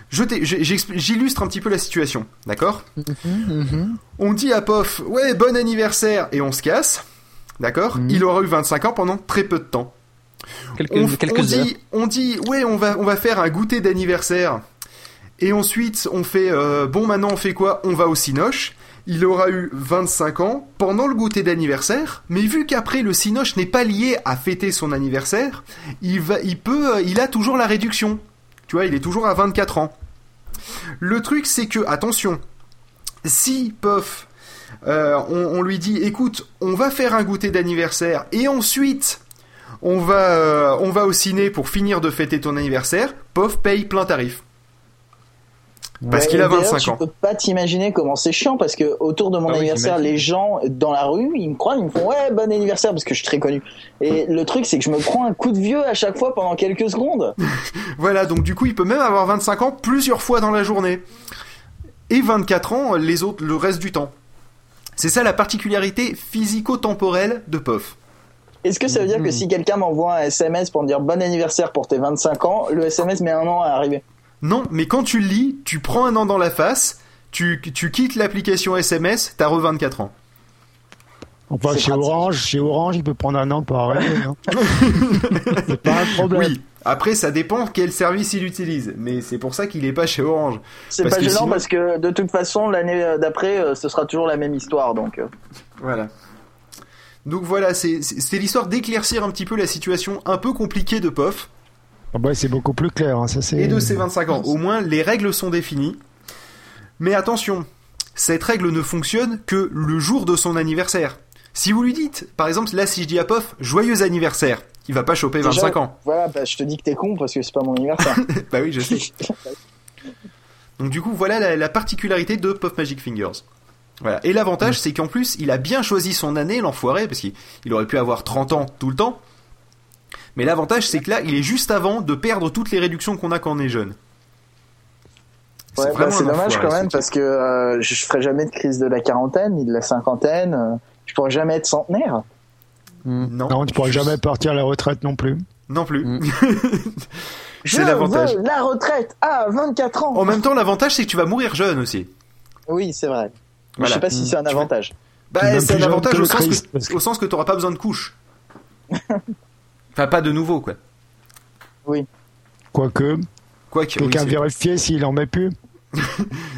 J'illustre un petit peu la situation, d'accord Mhm. On dit à Pof, ouais, bon anniversaire, et on se casse, d'accord Mhm. Il aura eu 25 ans pendant très peu de temps. On, quelques on heures. dit, on dit, ouais, on va, on va faire un goûter d'anniversaire. Et ensuite, on fait, euh, bon, maintenant, on fait quoi? On va au Cinoche. Il aura eu 25 ans pendant le goûter d'anniversaire, mais vu qu'après le Cinoche n'est pas lié à fêter son anniversaire, il va, il euh, il a toujours la réduction. Tu vois, il est toujours à 24 ans. Le truc, c'est que, attention, si Puff, euh, on, lui dit, écoute, on va faire un goûter d'anniversaire et ensuite on va, on va au ciné pour finir de fêter ton anniversaire, Pof paye plein tarif. Parce Ouais, qu'il a et d'ailleurs, 25 tu ans. peux pas t'imaginer comment c'est chiant parce que autour de mon Ah anniversaire, les gens dans la rue, ils me croient, ils me font ouais bon anniversaire parce que je suis très connu. Et le truc c'est que je me prends un coup de vieux à chaque fois pendant quelques secondes. Voilà, donc du coup, il peut même avoir 25 ans plusieurs fois dans la journée. Et 24 ans les autres, le reste du temps. C'est ça la particularité physico-temporelle de Pof. Est-ce que ça veut dire Mhm. que si quelqu'un m'envoie un SMS pour me dire bon anniversaire pour tes 25 ans, le SMS met un an à arriver? Non, mais quand tu le lis, tu prends un an dans la face, tu, tu quittes l'application SMS, t'as re 24 ans. Enfin, chez pratique. Orange, chez Orange, il peut prendre un an pour arriver. hein. c'est pas un problème. Oui. Après, ça dépend quel service il utilise, mais c'est pour ça qu'il est pas chez Orange. C'est pas gênant sinon- parce que de toute façon l'année d'après euh, ce sera toujours la même histoire donc. euh. Voilà. Donc voilà, c'est l'histoire d'éclaircir un petit peu la situation un peu compliquée de Pof Ah bah, c'est beaucoup plus clair. hein, ça, c'est... et de ses 25 ans. Au moins, les règles sont définies. Mais attention, cette règle ne fonctionne que le jour de son anniversaire. Si vous lui dites, par exemple, là, si je dis à Pof, joyeux anniversaire, il va pas choper Déjà, 25 ans. Voilà, bah, je te dis que t'es con parce que c'est pas mon anniversaire. bah oui, je sais. Donc du coup, voilà la, la particularité de Puff Magic Fingers. Voilà. Et l'avantage, c'est qu'en plus, il a bien choisi son année, l'enfoiré, parce qu'il il aurait pu avoir 30 ans tout le temps. Mais l'avantage, c'est que là, il est juste avant de perdre toutes les réductions qu'on a quand on est jeune. Ouais, bah, vraiment c'est un dommage enfoiré, quand même ce parce que euh, je ferai jamais de crise de la quarantaine ni de la cinquantaine. euh, je pourrais jamais être centenaire. Mm. type. Non, Non, tu pourras jamais partir à la retraite non plus. non plus. Mm. Je c'est l'avantage. veux la retraite à 24 ans. En même temps, l'avantage, c'est que tu vas mourir jeune aussi. Oui, c'est vrai. Mais Voilà. Je sais pas si Mm. c'est un avantage. Bah, c'est un avantage au sens, que, au sens que t'auras pas besoin de couches. enfin, pas de nouveau, quoi. Quoique, Quoique, oui, quelqu'un c'est- vérifier s'il en met plus.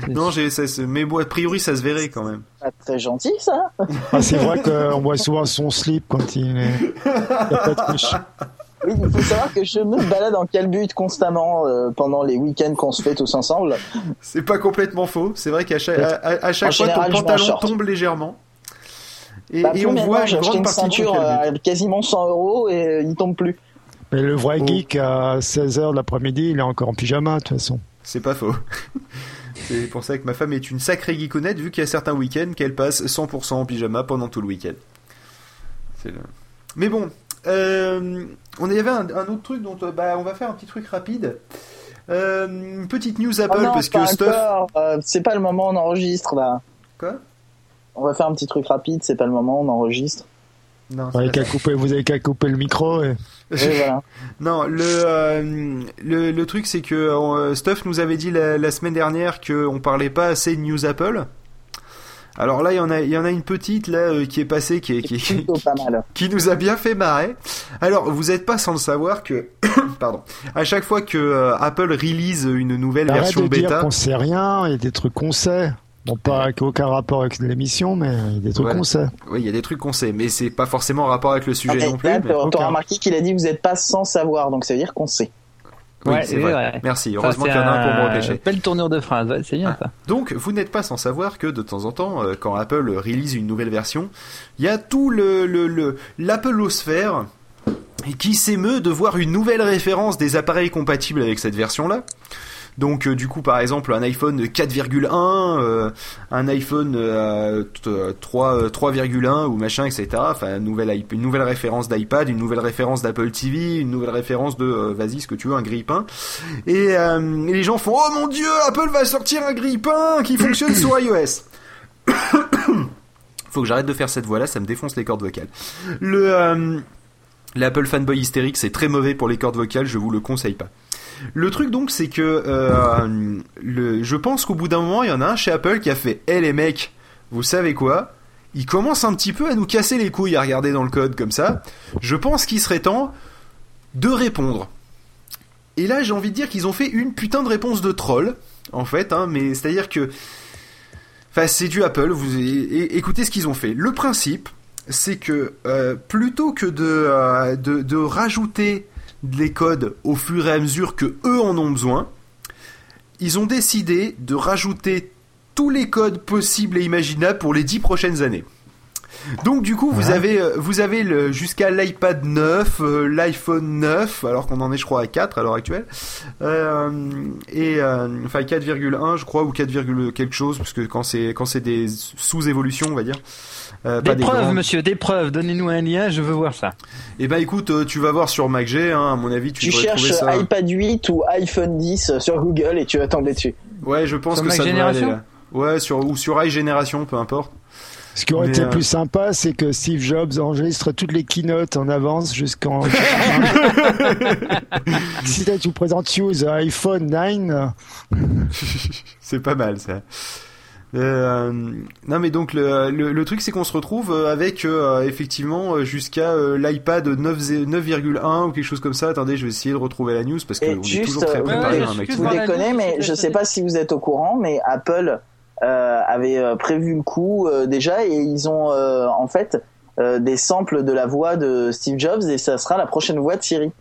Non, j'ai, ça, mais bon, a priori, ça se verrait quand même. Pas très gentil ça. Ah, c'est vrai qu'on voit souvent son slip quand il est. Oui, il faut savoir que je me balade en calbut constamment euh, pendant les week-ends qu'on se fait tous ensemble. C'est pas complètement faux. C'est vrai qu'à chaque, à, à- chaque En fois, général, ton pantalon tombe légèrement. Et, Bah, et on voit j'ai une grande une partie ceinture à quasiment 100 euros et euh, il tombe plus. Mais le vrai Oh. geek à 16h de l'après-midi, il est encore en pyjama de toute façon. C'est pas faux. C'est pour ça que ma femme est une sacrée geekonnette, vu qu'il y a certains week-ends qu'elle passe 100% en pyjama pendant tout le week-end. C'est le- Mais bon, euh, on y avait un, un autre truc dont euh, bah, on va faire un petit truc rapide. Euh, une petite news Apple Oh non, parce que Stuff. euh, c'est pas le moment, on enregistre là. Quoi? On va faire un petit truc rapide, c'est pas le moment, on enregistre. Non, Vous avez qu'à couper, vous avez qu'à couper le micro. Et... Et voilà. Non, le, euh, le, le truc c'est que euh, Stuff nous avait dit la, la semaine dernière qu'on parlait pas assez de news Apple. Alors là, il y en a, il y en a une petite là euh, qui est passée, qui, est, qui, C'est plutôt pas mal. qui nous a bien fait marrer. Alors, vous êtes pas sans le savoir que, pardon, à chaque fois que euh, Apple release une nouvelle Arrête version de dire bêta, qu'on sait rien, il y a des trucs qu'on sait. Bon, pas aucun rapport avec l'émission, mais il y a des trucs qu'on sait. oui, il y a des trucs qu'on sait, mais c'est pas forcément en rapport avec le sujet Ah, non plus. là, mais- aucun. remarqué qu'il a dit vous n'êtes pas sans savoir, donc ça veut dire qu'on sait. Oui, Ouais, c'est vrai. Merci. Ça, Heureusement qu'il y en a un pour me repêcher. Belle tournure de phrase, ouais, c'est bien Ah. ça. Donc, vous n'êtes pas sans savoir que de temps en temps, euh, quand Apple release une nouvelle version, il y a tout le le- le- l'Apple-osphère qui s'émeut de voir une nouvelle référence des appareils compatibles avec cette version-là. Donc, euh, du coup, par exemple, un iPhone 4,1, euh, un iPhone euh, t- euh, 3, 3,1 ou machin, etc. Enfin, une nouvelle, iP- une nouvelle référence d'iPad, une nouvelle référence d'Apple TV, une nouvelle référence de, vas-y, ce que tu veux, un grille-pain. Et, et les gens font, oh mon dieu, Apple va sortir un grille-pain qui fonctionne sur iOS. Faut que j'arrête de faire cette voix-là, ça me défonce les cordes vocales. Le, l'Apple fanboy hystérique, c'est très mauvais pour les cordes vocales, je vous le conseille pas. Le truc donc, c'est que euh, je pense qu'au bout d'un moment, il y en a un chez Apple qui a fait, hé les mecs, vous savez quoi? Il commence un petit peu à nous casser les couilles à regarder dans le code comme ça. Je pense qu'il serait temps de répondre. Et là, j'ai envie de dire qu'ils ont fait une putain de réponse de troll, en fait, hein, mais c'est-à-dire que. Enfin, c'est du Apple, vous écoutez ce qu'ils ont fait. Le principe, c'est que euh, plutôt que de, euh, de, de, rajouter les codes au fur et à mesure que eux en ont besoin, ils ont décidé de rajouter tous les codes possibles et imaginables pour les dix prochaines années. Donc du coup, vous avez euh, vous avez le, jusqu'à l'iPad 9, euh, l'iPhone 9, alors qu'on en est je crois à 4 à l'heure actuelle, euh, et euh, enfin 4,1 je crois ou 4, quelque chose parce que quand c'est quand c'est des sous-évolutions on va dire. Euh, des, preuves, monsieur, des preuves. Donnez-nous un lien, je veux voir ça. Eh ben, écoute, tu vas voir sur MacG, hein, à mon avis, tu, tu cherches ça. iPad 8 ou iPhone 10 sur Google et tu vas tomber dessus. Ouais, je pense que ça devrait aller. Ouais, sur ou sur iGénération, peu importe. Ce qui aurait été euh, plus sympa, c'est que Steve Jobs enregistre toutes les keynotes en avance jusqu'en. si tu présentes Use iPhone 9. c'est pas mal ça. Euh, non mais donc le, le, truc c'est qu'on se retrouve euh, avec euh, effectivement jusqu'à l'iPad 9,1 ou quelque chose comme ça. Attendez, je vais essayer de retrouver la news parce que on est toujours très préparé. Ouais, hein, vous déconnez, mais je sais pas si vous êtes au courant, mais Apple euh, avait prévu le coup euh, déjà et ils ont en fait des samples de la voix de Steve Jobs et ça sera la prochaine voix de Siri.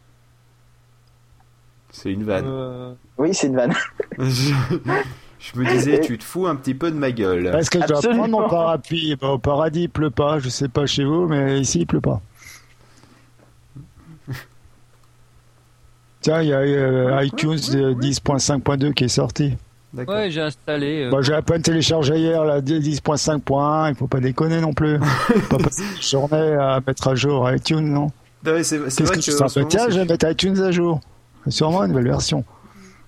C'est une vanne. Oui, c'est une vanne. Je me disais, tu te fous un petit peu de ma gueule. Parce que je dois prendre mon parapluie. Au paradis, il pleut pas. Je sais pas chez vous, mais ici, il pleut pas. Tiens, il y a iTunes 10.5.2 qui est sorti. Ouais, j'ai installé. Euh... Bah, j'ai à peine téléchargé hier la 10.5.1, il faut pas déconner non plus. pas passer une journée à mettre à jour iTunes, non? C'est, vrai que, que tiens, je vais mettre iTunes à jour. Sûrement une nouvelle version.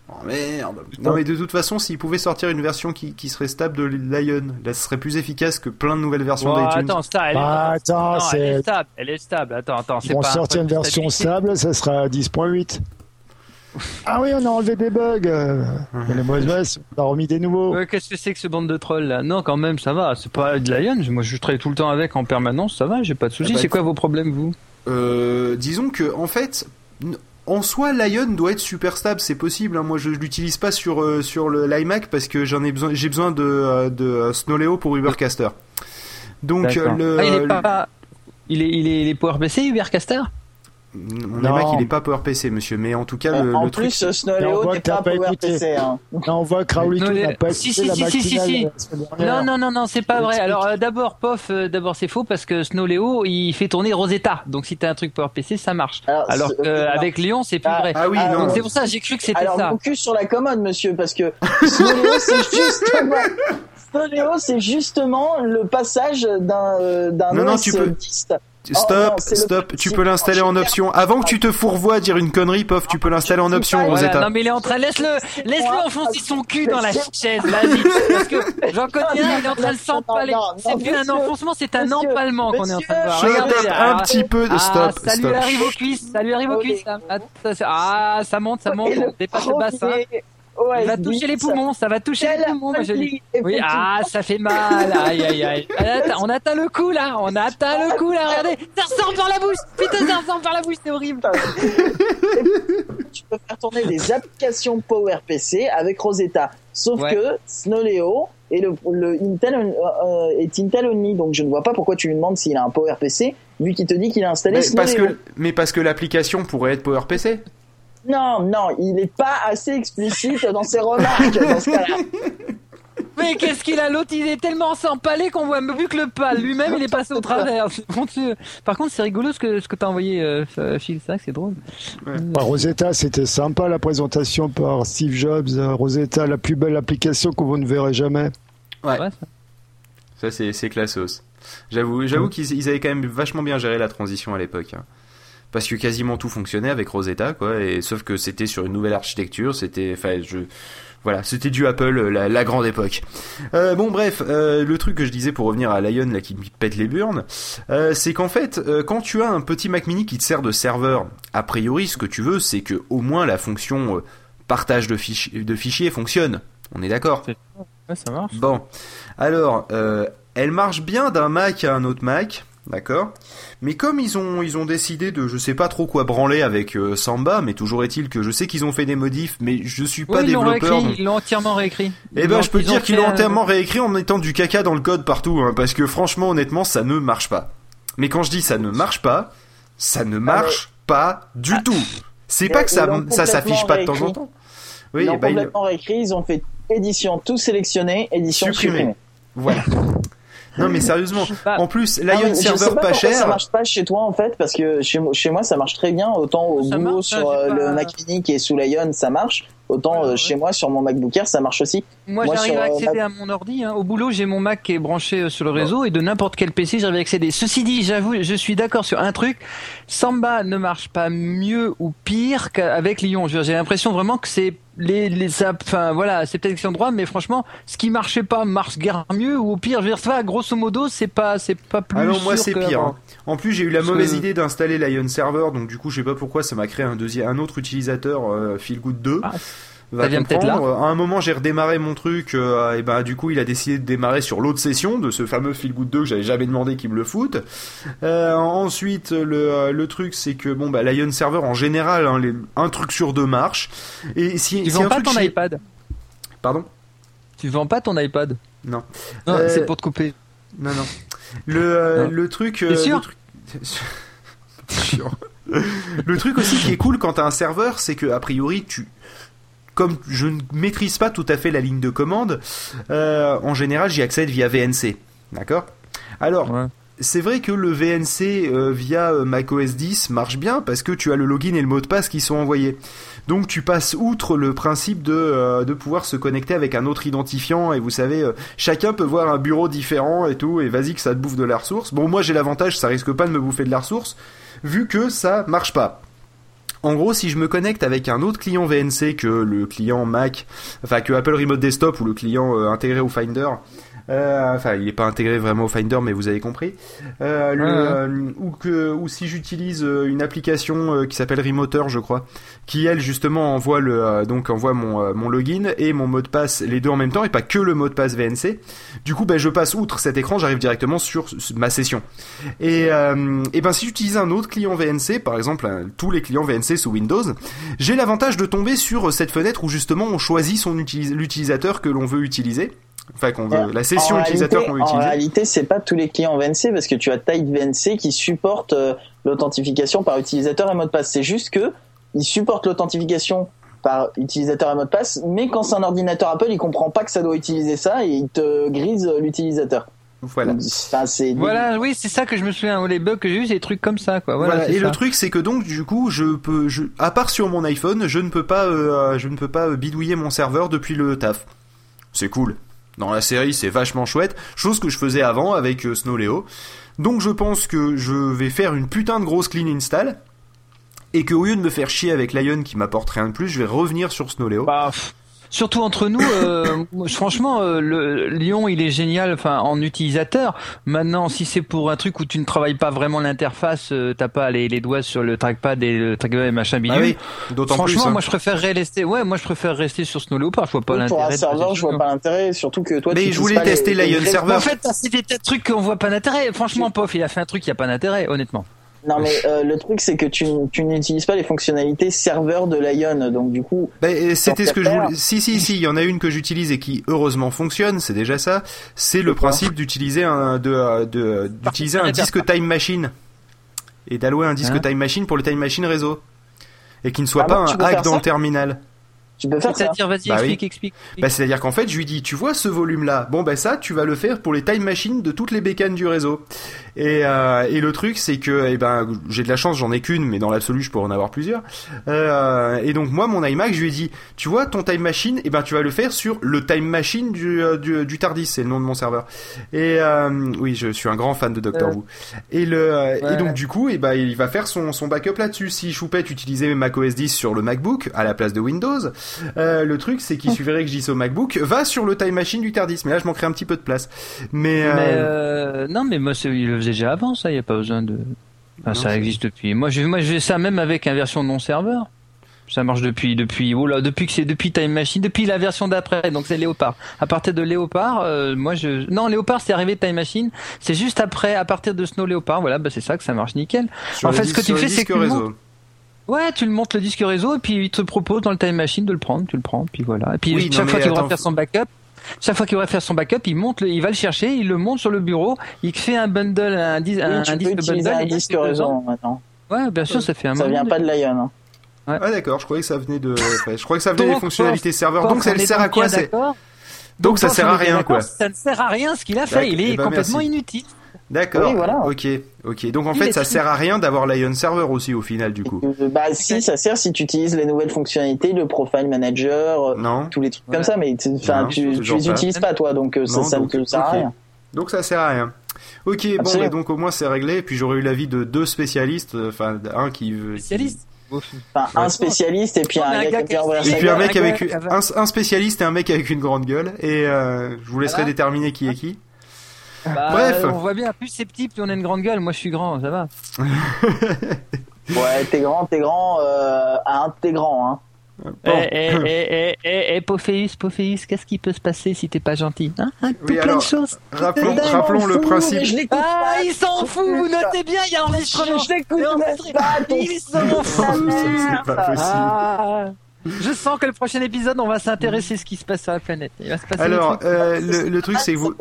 Oh merde. Non mais de toute façon, s'ils pouvaient sortir une version qui, qui serait stable de Lion, là ce serait plus efficace que plein de nouvelles versions oh, d'iTunes. Attends, ça, elle, bah, attends, elle est stable, elle est stable. Attends, attends, Ils vont sortir une version stable, ça sera 10.8. Ah oui, on a enlevé des bugs. Les mauvaises on a remis des nouveaux. Qu'est-ce que c'est que ce bande de trolls là? Non, quand même, ça va. C'est pas de Lion. Moi, je travaille tout le temps avec en permanence. Ça va, j'ai pas de soucis. Ah bah, c'est quoi vos problèmes, vous? Euh, Disons que, en fait, en soi, Lion doit être super stable, c'est possible. Hein. Moi, je, l'utilise pas sur euh, sur le l'iMac parce que j'en ai besoin. J'ai besoin de euh, de Snowleo pour Ubercaster. Donc le. Ah, il est pas. Il est il est, il est PowerPC Ubercaster? Mon iMac il est pas PowerPC monsieur mais en tout cas le, en le plus truc... Snowleo n'est pas, pas PowerPC hein. on voit Crowley n'a pas si, si, si, si, si, si. non non non non c'est pas vrai. Alors euh, d'abord pof euh, d'abord c'est faux parce que Snowleo il fait tourner Rosetta. Donc si t'as un truc PowerPC ça marche. Alors, alors qu'avec Lyon c'est plus ah, vrai. ah oui non. C'est pour ça j'ai cru que c'était ça. alors focus sur la commode monsieur parce que Snowleo c'est justement Snowleo c'est justement le passage d'un euh, d'un OS 10 Stop, oh, stop, tu peux l'installer en option. Avant que tu te fourvoies à dire une connerie, pof, tu peux l'installer en option, Rosetta. non mais il est en train, laisse-le, laisse-le enfoncer son cul dans la chaise, vas-y. Parce que j'en connais un, il est en train de s'empaler. C'est plus un enfoncement, c'est un empalement qu'on est en train de voir. Regardez, un petit peu de stop, ah, Ça lui arrive aux cuisses, ça lui arrive aux cuisses. Ah, ça monte, ça monte, dépasse le bassin. Ouais, il va toucher les poumons, ça va toucher les poumons. Moi, oui, ah, ça fait mal. Aïe, aïe, aïe. On atteint le coup là, on atteint le coup là. Regardez, ça ressort par la bouche. Putain, ça ressort par la bouche, c'est horrible. tu peux faire tourner des applications PowerPC avec Rosetta, sauf que Snowleo et le, le Intel euh, euh, est Intel only, donc je ne vois pas pourquoi tu lui demandes s'il a un PowerPC, vu qu'il te dit qu'il a installé mais Snowleo. Parce que, mais parce que l'application pourrait être PowerPC. Non, non, il n'est pas assez explicite dans ses remarques dans ce cas-là. Mais qu'est-ce qu'il a l'autre? Il est tellement sans palais qu'on voit plus que le pal. Lui-même, il est passé au travers. Par contre, c'est rigolo ce que ce que t'as envoyé, euh, Phil. C'est c'est drôle. Bah, Rosetta, c'était sympa la présentation par Steve Jobs. Euh, Rosetta, la plus belle application que vous ne verrez jamais. Ouais. ça, c'est c'est classos. J'avoue, j'avoue qu'ils avaient quand même vachement bien géré la transition à l'époque. Parce que quasiment tout fonctionnait avec Rosetta quoi et sauf que c'était sur une nouvelle architecture c'était enfin je voilà, c'était du Apple, la, grande époque. Euh, bon, bref, euh, le truc que je disais pour revenir à Lion, là, qui me pète les burnes, euh, c'est qu'en fait, quand tu as un petit Mac Mini qui te sert de serveur, a priori, ce que tu veux, c'est que au moins la fonction partage de, fichiers, de fichiers fonctionne. On est d'accord Ouais, ça marche. Bon, alors, elle marche bien d'un Mac à un autre Mac, D'accord. Mais comme ils ont ils ont décidé de je sais pas trop quoi branler avec euh, Samba, mais toujours est-il que je sais qu'ils ont fait des modifs, mais je suis pas développeur. Ils l'ont entièrement réécrit. Eh ben je peux dire qu'ils l'ont entièrement réécrit en mettant du caca dans le code partout, hein, parce que franchement honnêtement ça ne marche pas. Mais quand je dis ça ne marche pas, ça ne marche pas du ah. tout. C'est pas que ça ça s'affiche pas de temps en temps. Oui, ils ont bah, complètement réécrit, ils ont fait édition tout sélectionné, édition supprimée. Voilà. Non mais sérieusement, en plus Lion serveur pas, pas cher. Ça marche pas chez toi en fait parce que chez, chez moi ça marche très bien. Autant au boulot sur euh, le Mac Mini qui est sous Lion ça marche. Autant euh, chez moi sur mon MacBook Air ça marche aussi. Moi, j'arrive à euh, accéder à mon ordi. Hein. Au boulot j'ai mon Mac qui est branché sur le réseau et de n'importe quel PC j'arrive à accéder. Ceci dit, j'avoue, je suis d'accord sur un truc. Samba ne marche pas mieux ou pire qu'avec Lyon. J'ai l'impression vraiment que c'est les, les enfin voilà, c'est peut-être question de droit, mais franchement, ce qui marchait pas marche guère mieux ou au pire, je veux dire, ça, grosso modo, c'est pas, c'est pas plus. Ah non, moi c'est pire. Hein. En plus, j'ai eu la mauvaise idée d'installer Lion Server, donc du coup, je sais pas pourquoi, ça m'a créé un deuxième, un autre utilisateur euh, Feelgood 2 va comprendre. Là. À un moment, j'ai redémarré mon truc, euh, et ben du coup, il a décidé de démarrer sur l'autre session de ce fameux Feel Good 2 que j'avais jamais demandé qu'il me le foute. Euh, ensuite, le, euh, le truc, c'est que bon, bah, Lion Server en général, hein, les, un truc sur deux marche. Et si, tu vends pas ton iPad? Pardon? Tu vends pas ton iPad? Non. non c'est pour te couper. Non, non. Le, le truc. Sûr le truc aussi qui est cool quand t'as un serveur, c'est que a priori tu comme je ne maîtrise pas tout à fait la ligne de commande, euh, en général j'y accède via VNC. D'accord? Alors, c'est vrai que le VNC euh, via euh, macOS 10 marche bien parce que tu as le login et le mot de passe qui sont envoyés. Donc tu passes outre le principe de, de pouvoir se connecter avec un autre identifiant et vous savez, chacun peut voir un bureau différent et tout et vas-y que ça te bouffe de la ressource. Bon moi j'ai l'avantage, ça risque pas de me bouffer de la ressource vu que ça marche pas. En gros, si je me connecte avec un autre client VNC que le client Mac, enfin que Apple Remote Desktop ou le client euh, intégré au Finder, enfin, il n'est pas intégré vraiment au Finder, mais vous avez compris. Euh, euh, ou que, ou si j'utilise une application qui s'appelle Remoter, je crois, qui elle justement envoie le, donc envoie mon mon login et mon mot de passe les deux en même temps et pas que le mot de passe VNC. Du coup, ben je passe outre cet écran, j'arrive directement sur ma session. Et et ben si j'utilise un autre client VNC, par exemple tous les clients VNC sous Windows, j'ai l'avantage de tomber sur cette fenêtre où justement on choisit son l'utilisateur que l'on veut utiliser. Enfin, qu'on veut, la session utilisateur qu'on veut utiliser. En réalité, c'est pas tous les clients VNC parce que tu as Tide VNC qui supporte euh, l'authentification par utilisateur et mot de passe. C'est juste que il supporte l'authentification par utilisateur et mot de passe, mais quand c'est un ordinateur Apple, il comprend pas que ça doit utiliser ça et il te grise l'utilisateur. Voilà. voilà, oui, c'est ça que je me souviens. Les bugs que j'ai eu, c'est des trucs comme ça, quoi. Voilà. Et le truc, c'est que donc, du coup, je peux, je, à part sur mon iPhone, je ne peux pas, euh, je ne peux pas bidouiller mon serveur depuis le taf. C'est cool dans la série, c'est vachement chouette, chose que je faisais avant avec euh, Snowleo. Donc je pense que je vais faire une putain de grosse clean install et que au lieu de me faire chier avec Lion qui m'apporte rien de plus, je vais revenir sur Snowleo. Bah, Surtout entre nous, euh, franchement, euh, le Lyon, il est génial, enfin, en utilisateur. Maintenant, si c'est pour un truc où tu ne travailles pas vraiment l'interface, euh, t'as pas les, les, doigts sur le trackpad et le trackpad et machin bidule. Ah oui, d'autant franchement, plus, hein. moi, je préfère rester, ouais, moi, je préfère rester sur Snow Leopard. Je vois pas l'intérêt. Pour un serveur, je vois pas l'intérêt, surtout que toi, mais je voulais tester Lion Server. En fait, c'est des trucs qu'on voit pas d'intérêt. Franchement, Pof, il a fait un truc qui a pas d'intérêt, honnêtement. Non mais euh, le truc c'est que tu, tu n'utilises pas les fonctionnalités serveur de Lion donc du coup. Bah, c'était ce que je voulais. Si si si, il y en a une que j'utilise et qui heureusement fonctionne, c'est déjà ça. C'est le principe d'utiliser un de de d'utiliser un disque Time Machine et d'allouer un disque hein Time Machine pour le Time Machine réseau et qui ne soit ah pas un hack dans le terminal. Tu peux faire C'est-à-dire, vas-y, bah explique, explique, Bah, c'est-à-dire qu'en fait, je lui dis, tu vois ce volume-là, bon, bah ça, tu vas le faire pour les time machines de toutes les bécanes du réseau. Et, euh, et le truc, c'est que, eh ben, j'ai de la chance, j'en ai qu'une, mais dans l'absolu, je pourrais en avoir plusieurs. Euh, et donc, moi, mon iMac, je lui ai dit, tu vois, ton time machine, eh ben, tu vas le faire sur le time machine du, euh, du, du Tardis, c'est le nom de mon serveur. Et, euh, oui, je suis un grand fan de Doctor Who. Et le, et donc, du coup, eh ben, il va faire son, son backup là-dessus. Si Choupette utilisait macOS 10 sur le MacBook, à la place de Windows, euh, le truc, c'est qu'il suffirait que je dise au MacBook, va sur le time machine du Tardis. Mais là, je manquerais un petit peu de place. Mais, euh... euh non, mais moi, il le faisait déjà avant, ça. Il n'y a pas besoin de. ça existe depuis. Moi, je, moi, j'ai ça même avec un version non serveur. Ça marche depuis depuis oh là, depuis que c'est depuis Time Machine, depuis la version d'après. Donc c'est Léopard. À partir de Léopard, euh, moi je non Léopard c'est arrivé Time Machine. C'est juste après à partir de Snow Léopard. Voilà, bah c'est ça que ça marche nickel. en fait, ce que tu fais c'est que réseau. Ouais, tu le montes le disque réseau et puis il te propose dans le Time Machine de le prendre, tu le prends, puis voilà. Et puis chaque fois qu'il va faire son backup, chaque fois qu'il va faire son backup, il monte, il va le chercher, il le monte sur le bureau, il fait un bundle, un, disque, un, disque bundle, un disque réseau maintenant. Ouais, bien sûr, ça fait un. Ça vient pas de Lion. Hein. Ouais. Ah d'accord, je croyais que ça venait de, je crois que ça venait des fonctionnalités serveur. Donc ça sert à quoi c'est Donc ça sert à rien quoi. Ça ne sert à rien ce qu'il a fait, il est eh ben, complètement inutile. D'accord. voilà. Ok, ok. Donc en fait, ça sert à rien d'avoir l'Ion Server aussi au final du coup. Euh, bah si, ça sert si tu utilises les nouvelles fonctionnalités, le Profile Manager, euh, non. tous les trucs comme ça, mais tu, tu les utilises pas toi, donc euh, ça, ça ne sert à rien. Donc ça sert à rien. Ok, bon, mais donc au moins c'est réglé. Puis j'aurais eu l'avis de deux spécialistes, enfin un qui veut. Spécialiste. Enfin, un spécialiste et puis un, gars qui et puis un mec avec un, spécialiste et un mec avec une grande gueule et je vous laisserai déterminer qui est qui. Bah, Bref. On voit bien, plus c'est petit, plus on a une grande gueule. Moi, je suis grand, ça va. ouais, t'es grand, t'es grand, euh, un, t'es grand, hein. Eh, eh, eh, eh, eh, Pophéus, Pophéus, qu'est-ce qui peut se passer si t'es pas gentil hein? Oui, plein alors, de choses. Rappelons, rappelons le principe. Ah, il s'en fout, vous notez bien, il y a enregistrement. Je l'écoute pas, il s'en fout. C'est pas possible. Ah. Je sens que le prochain épisode, on va s'intéresser à ce qui se passe sur la planète. Il va se passer Alors, euh, le, le, truc, c'est que vous.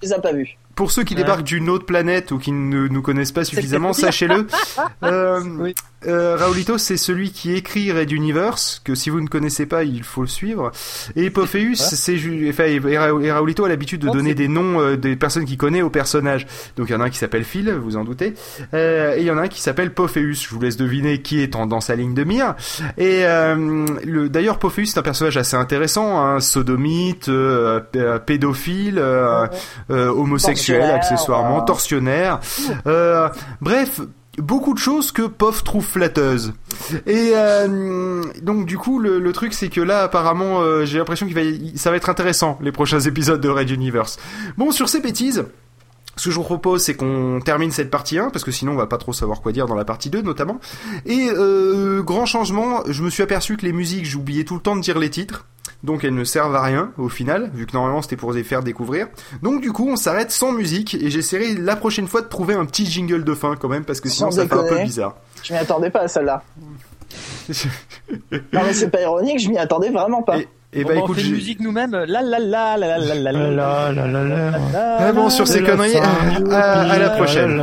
Je les ai pas vus. Pour ceux qui débarquent d'une autre planète ou qui ne nous connaissent pas suffisamment, sachez-le. euh, oui. Euh, Raulito, c'est celui qui écrit Red Universe, que si vous ne connaissez pas, il faut le suivre. Et Pophéus, c'est enfin, et Raulito a l'habitude de donner des noms euh, des personnes qu'il connaît aux personnages. Donc il y en a un qui s'appelle Phil, vous en doutez, euh, et il y en a un qui s'appelle Pophéus. Je vous laisse deviner qui est en, dans sa ligne de mire. Et euh, le, d'ailleurs, Pophéus c'est un personnage assez intéressant, hein, sodomite, pédophile, homosexuel, accessoirement, tortionnaire. bref beaucoup de choses que Pof trouve flatteuses. Et euh, donc du coup le, truc c'est que là apparemment euh, j'ai l'impression qu'il va ça va être intéressant les prochains épisodes de Red Universe. Bon sur ces bêtises, ce que je vous propose, c'est qu'on termine cette partie 1, parce que sinon on va pas trop savoir quoi dire dans la partie 2 notamment. Et euh, grand changement, je me suis aperçu que les musiques, j'oubliais tout le temps de dire les titres donc elles ne servent à rien au final, vu que normalement c'était pour les faire découvrir. Donc du coup on s'arrête sans musique et j'essaierai la prochaine fois de trouver un petit jingle de fin quand même parce que sinon ça fait un peu bizarre. Je m'y attendais pas à celle-là. non mais c'est pas ironique, je m'y attendais vraiment pas. Et bah, écoute, on fait une musique nous-mêmes. La la la la la la la la la la la la. Bon sur ces conneries, à la prochaine.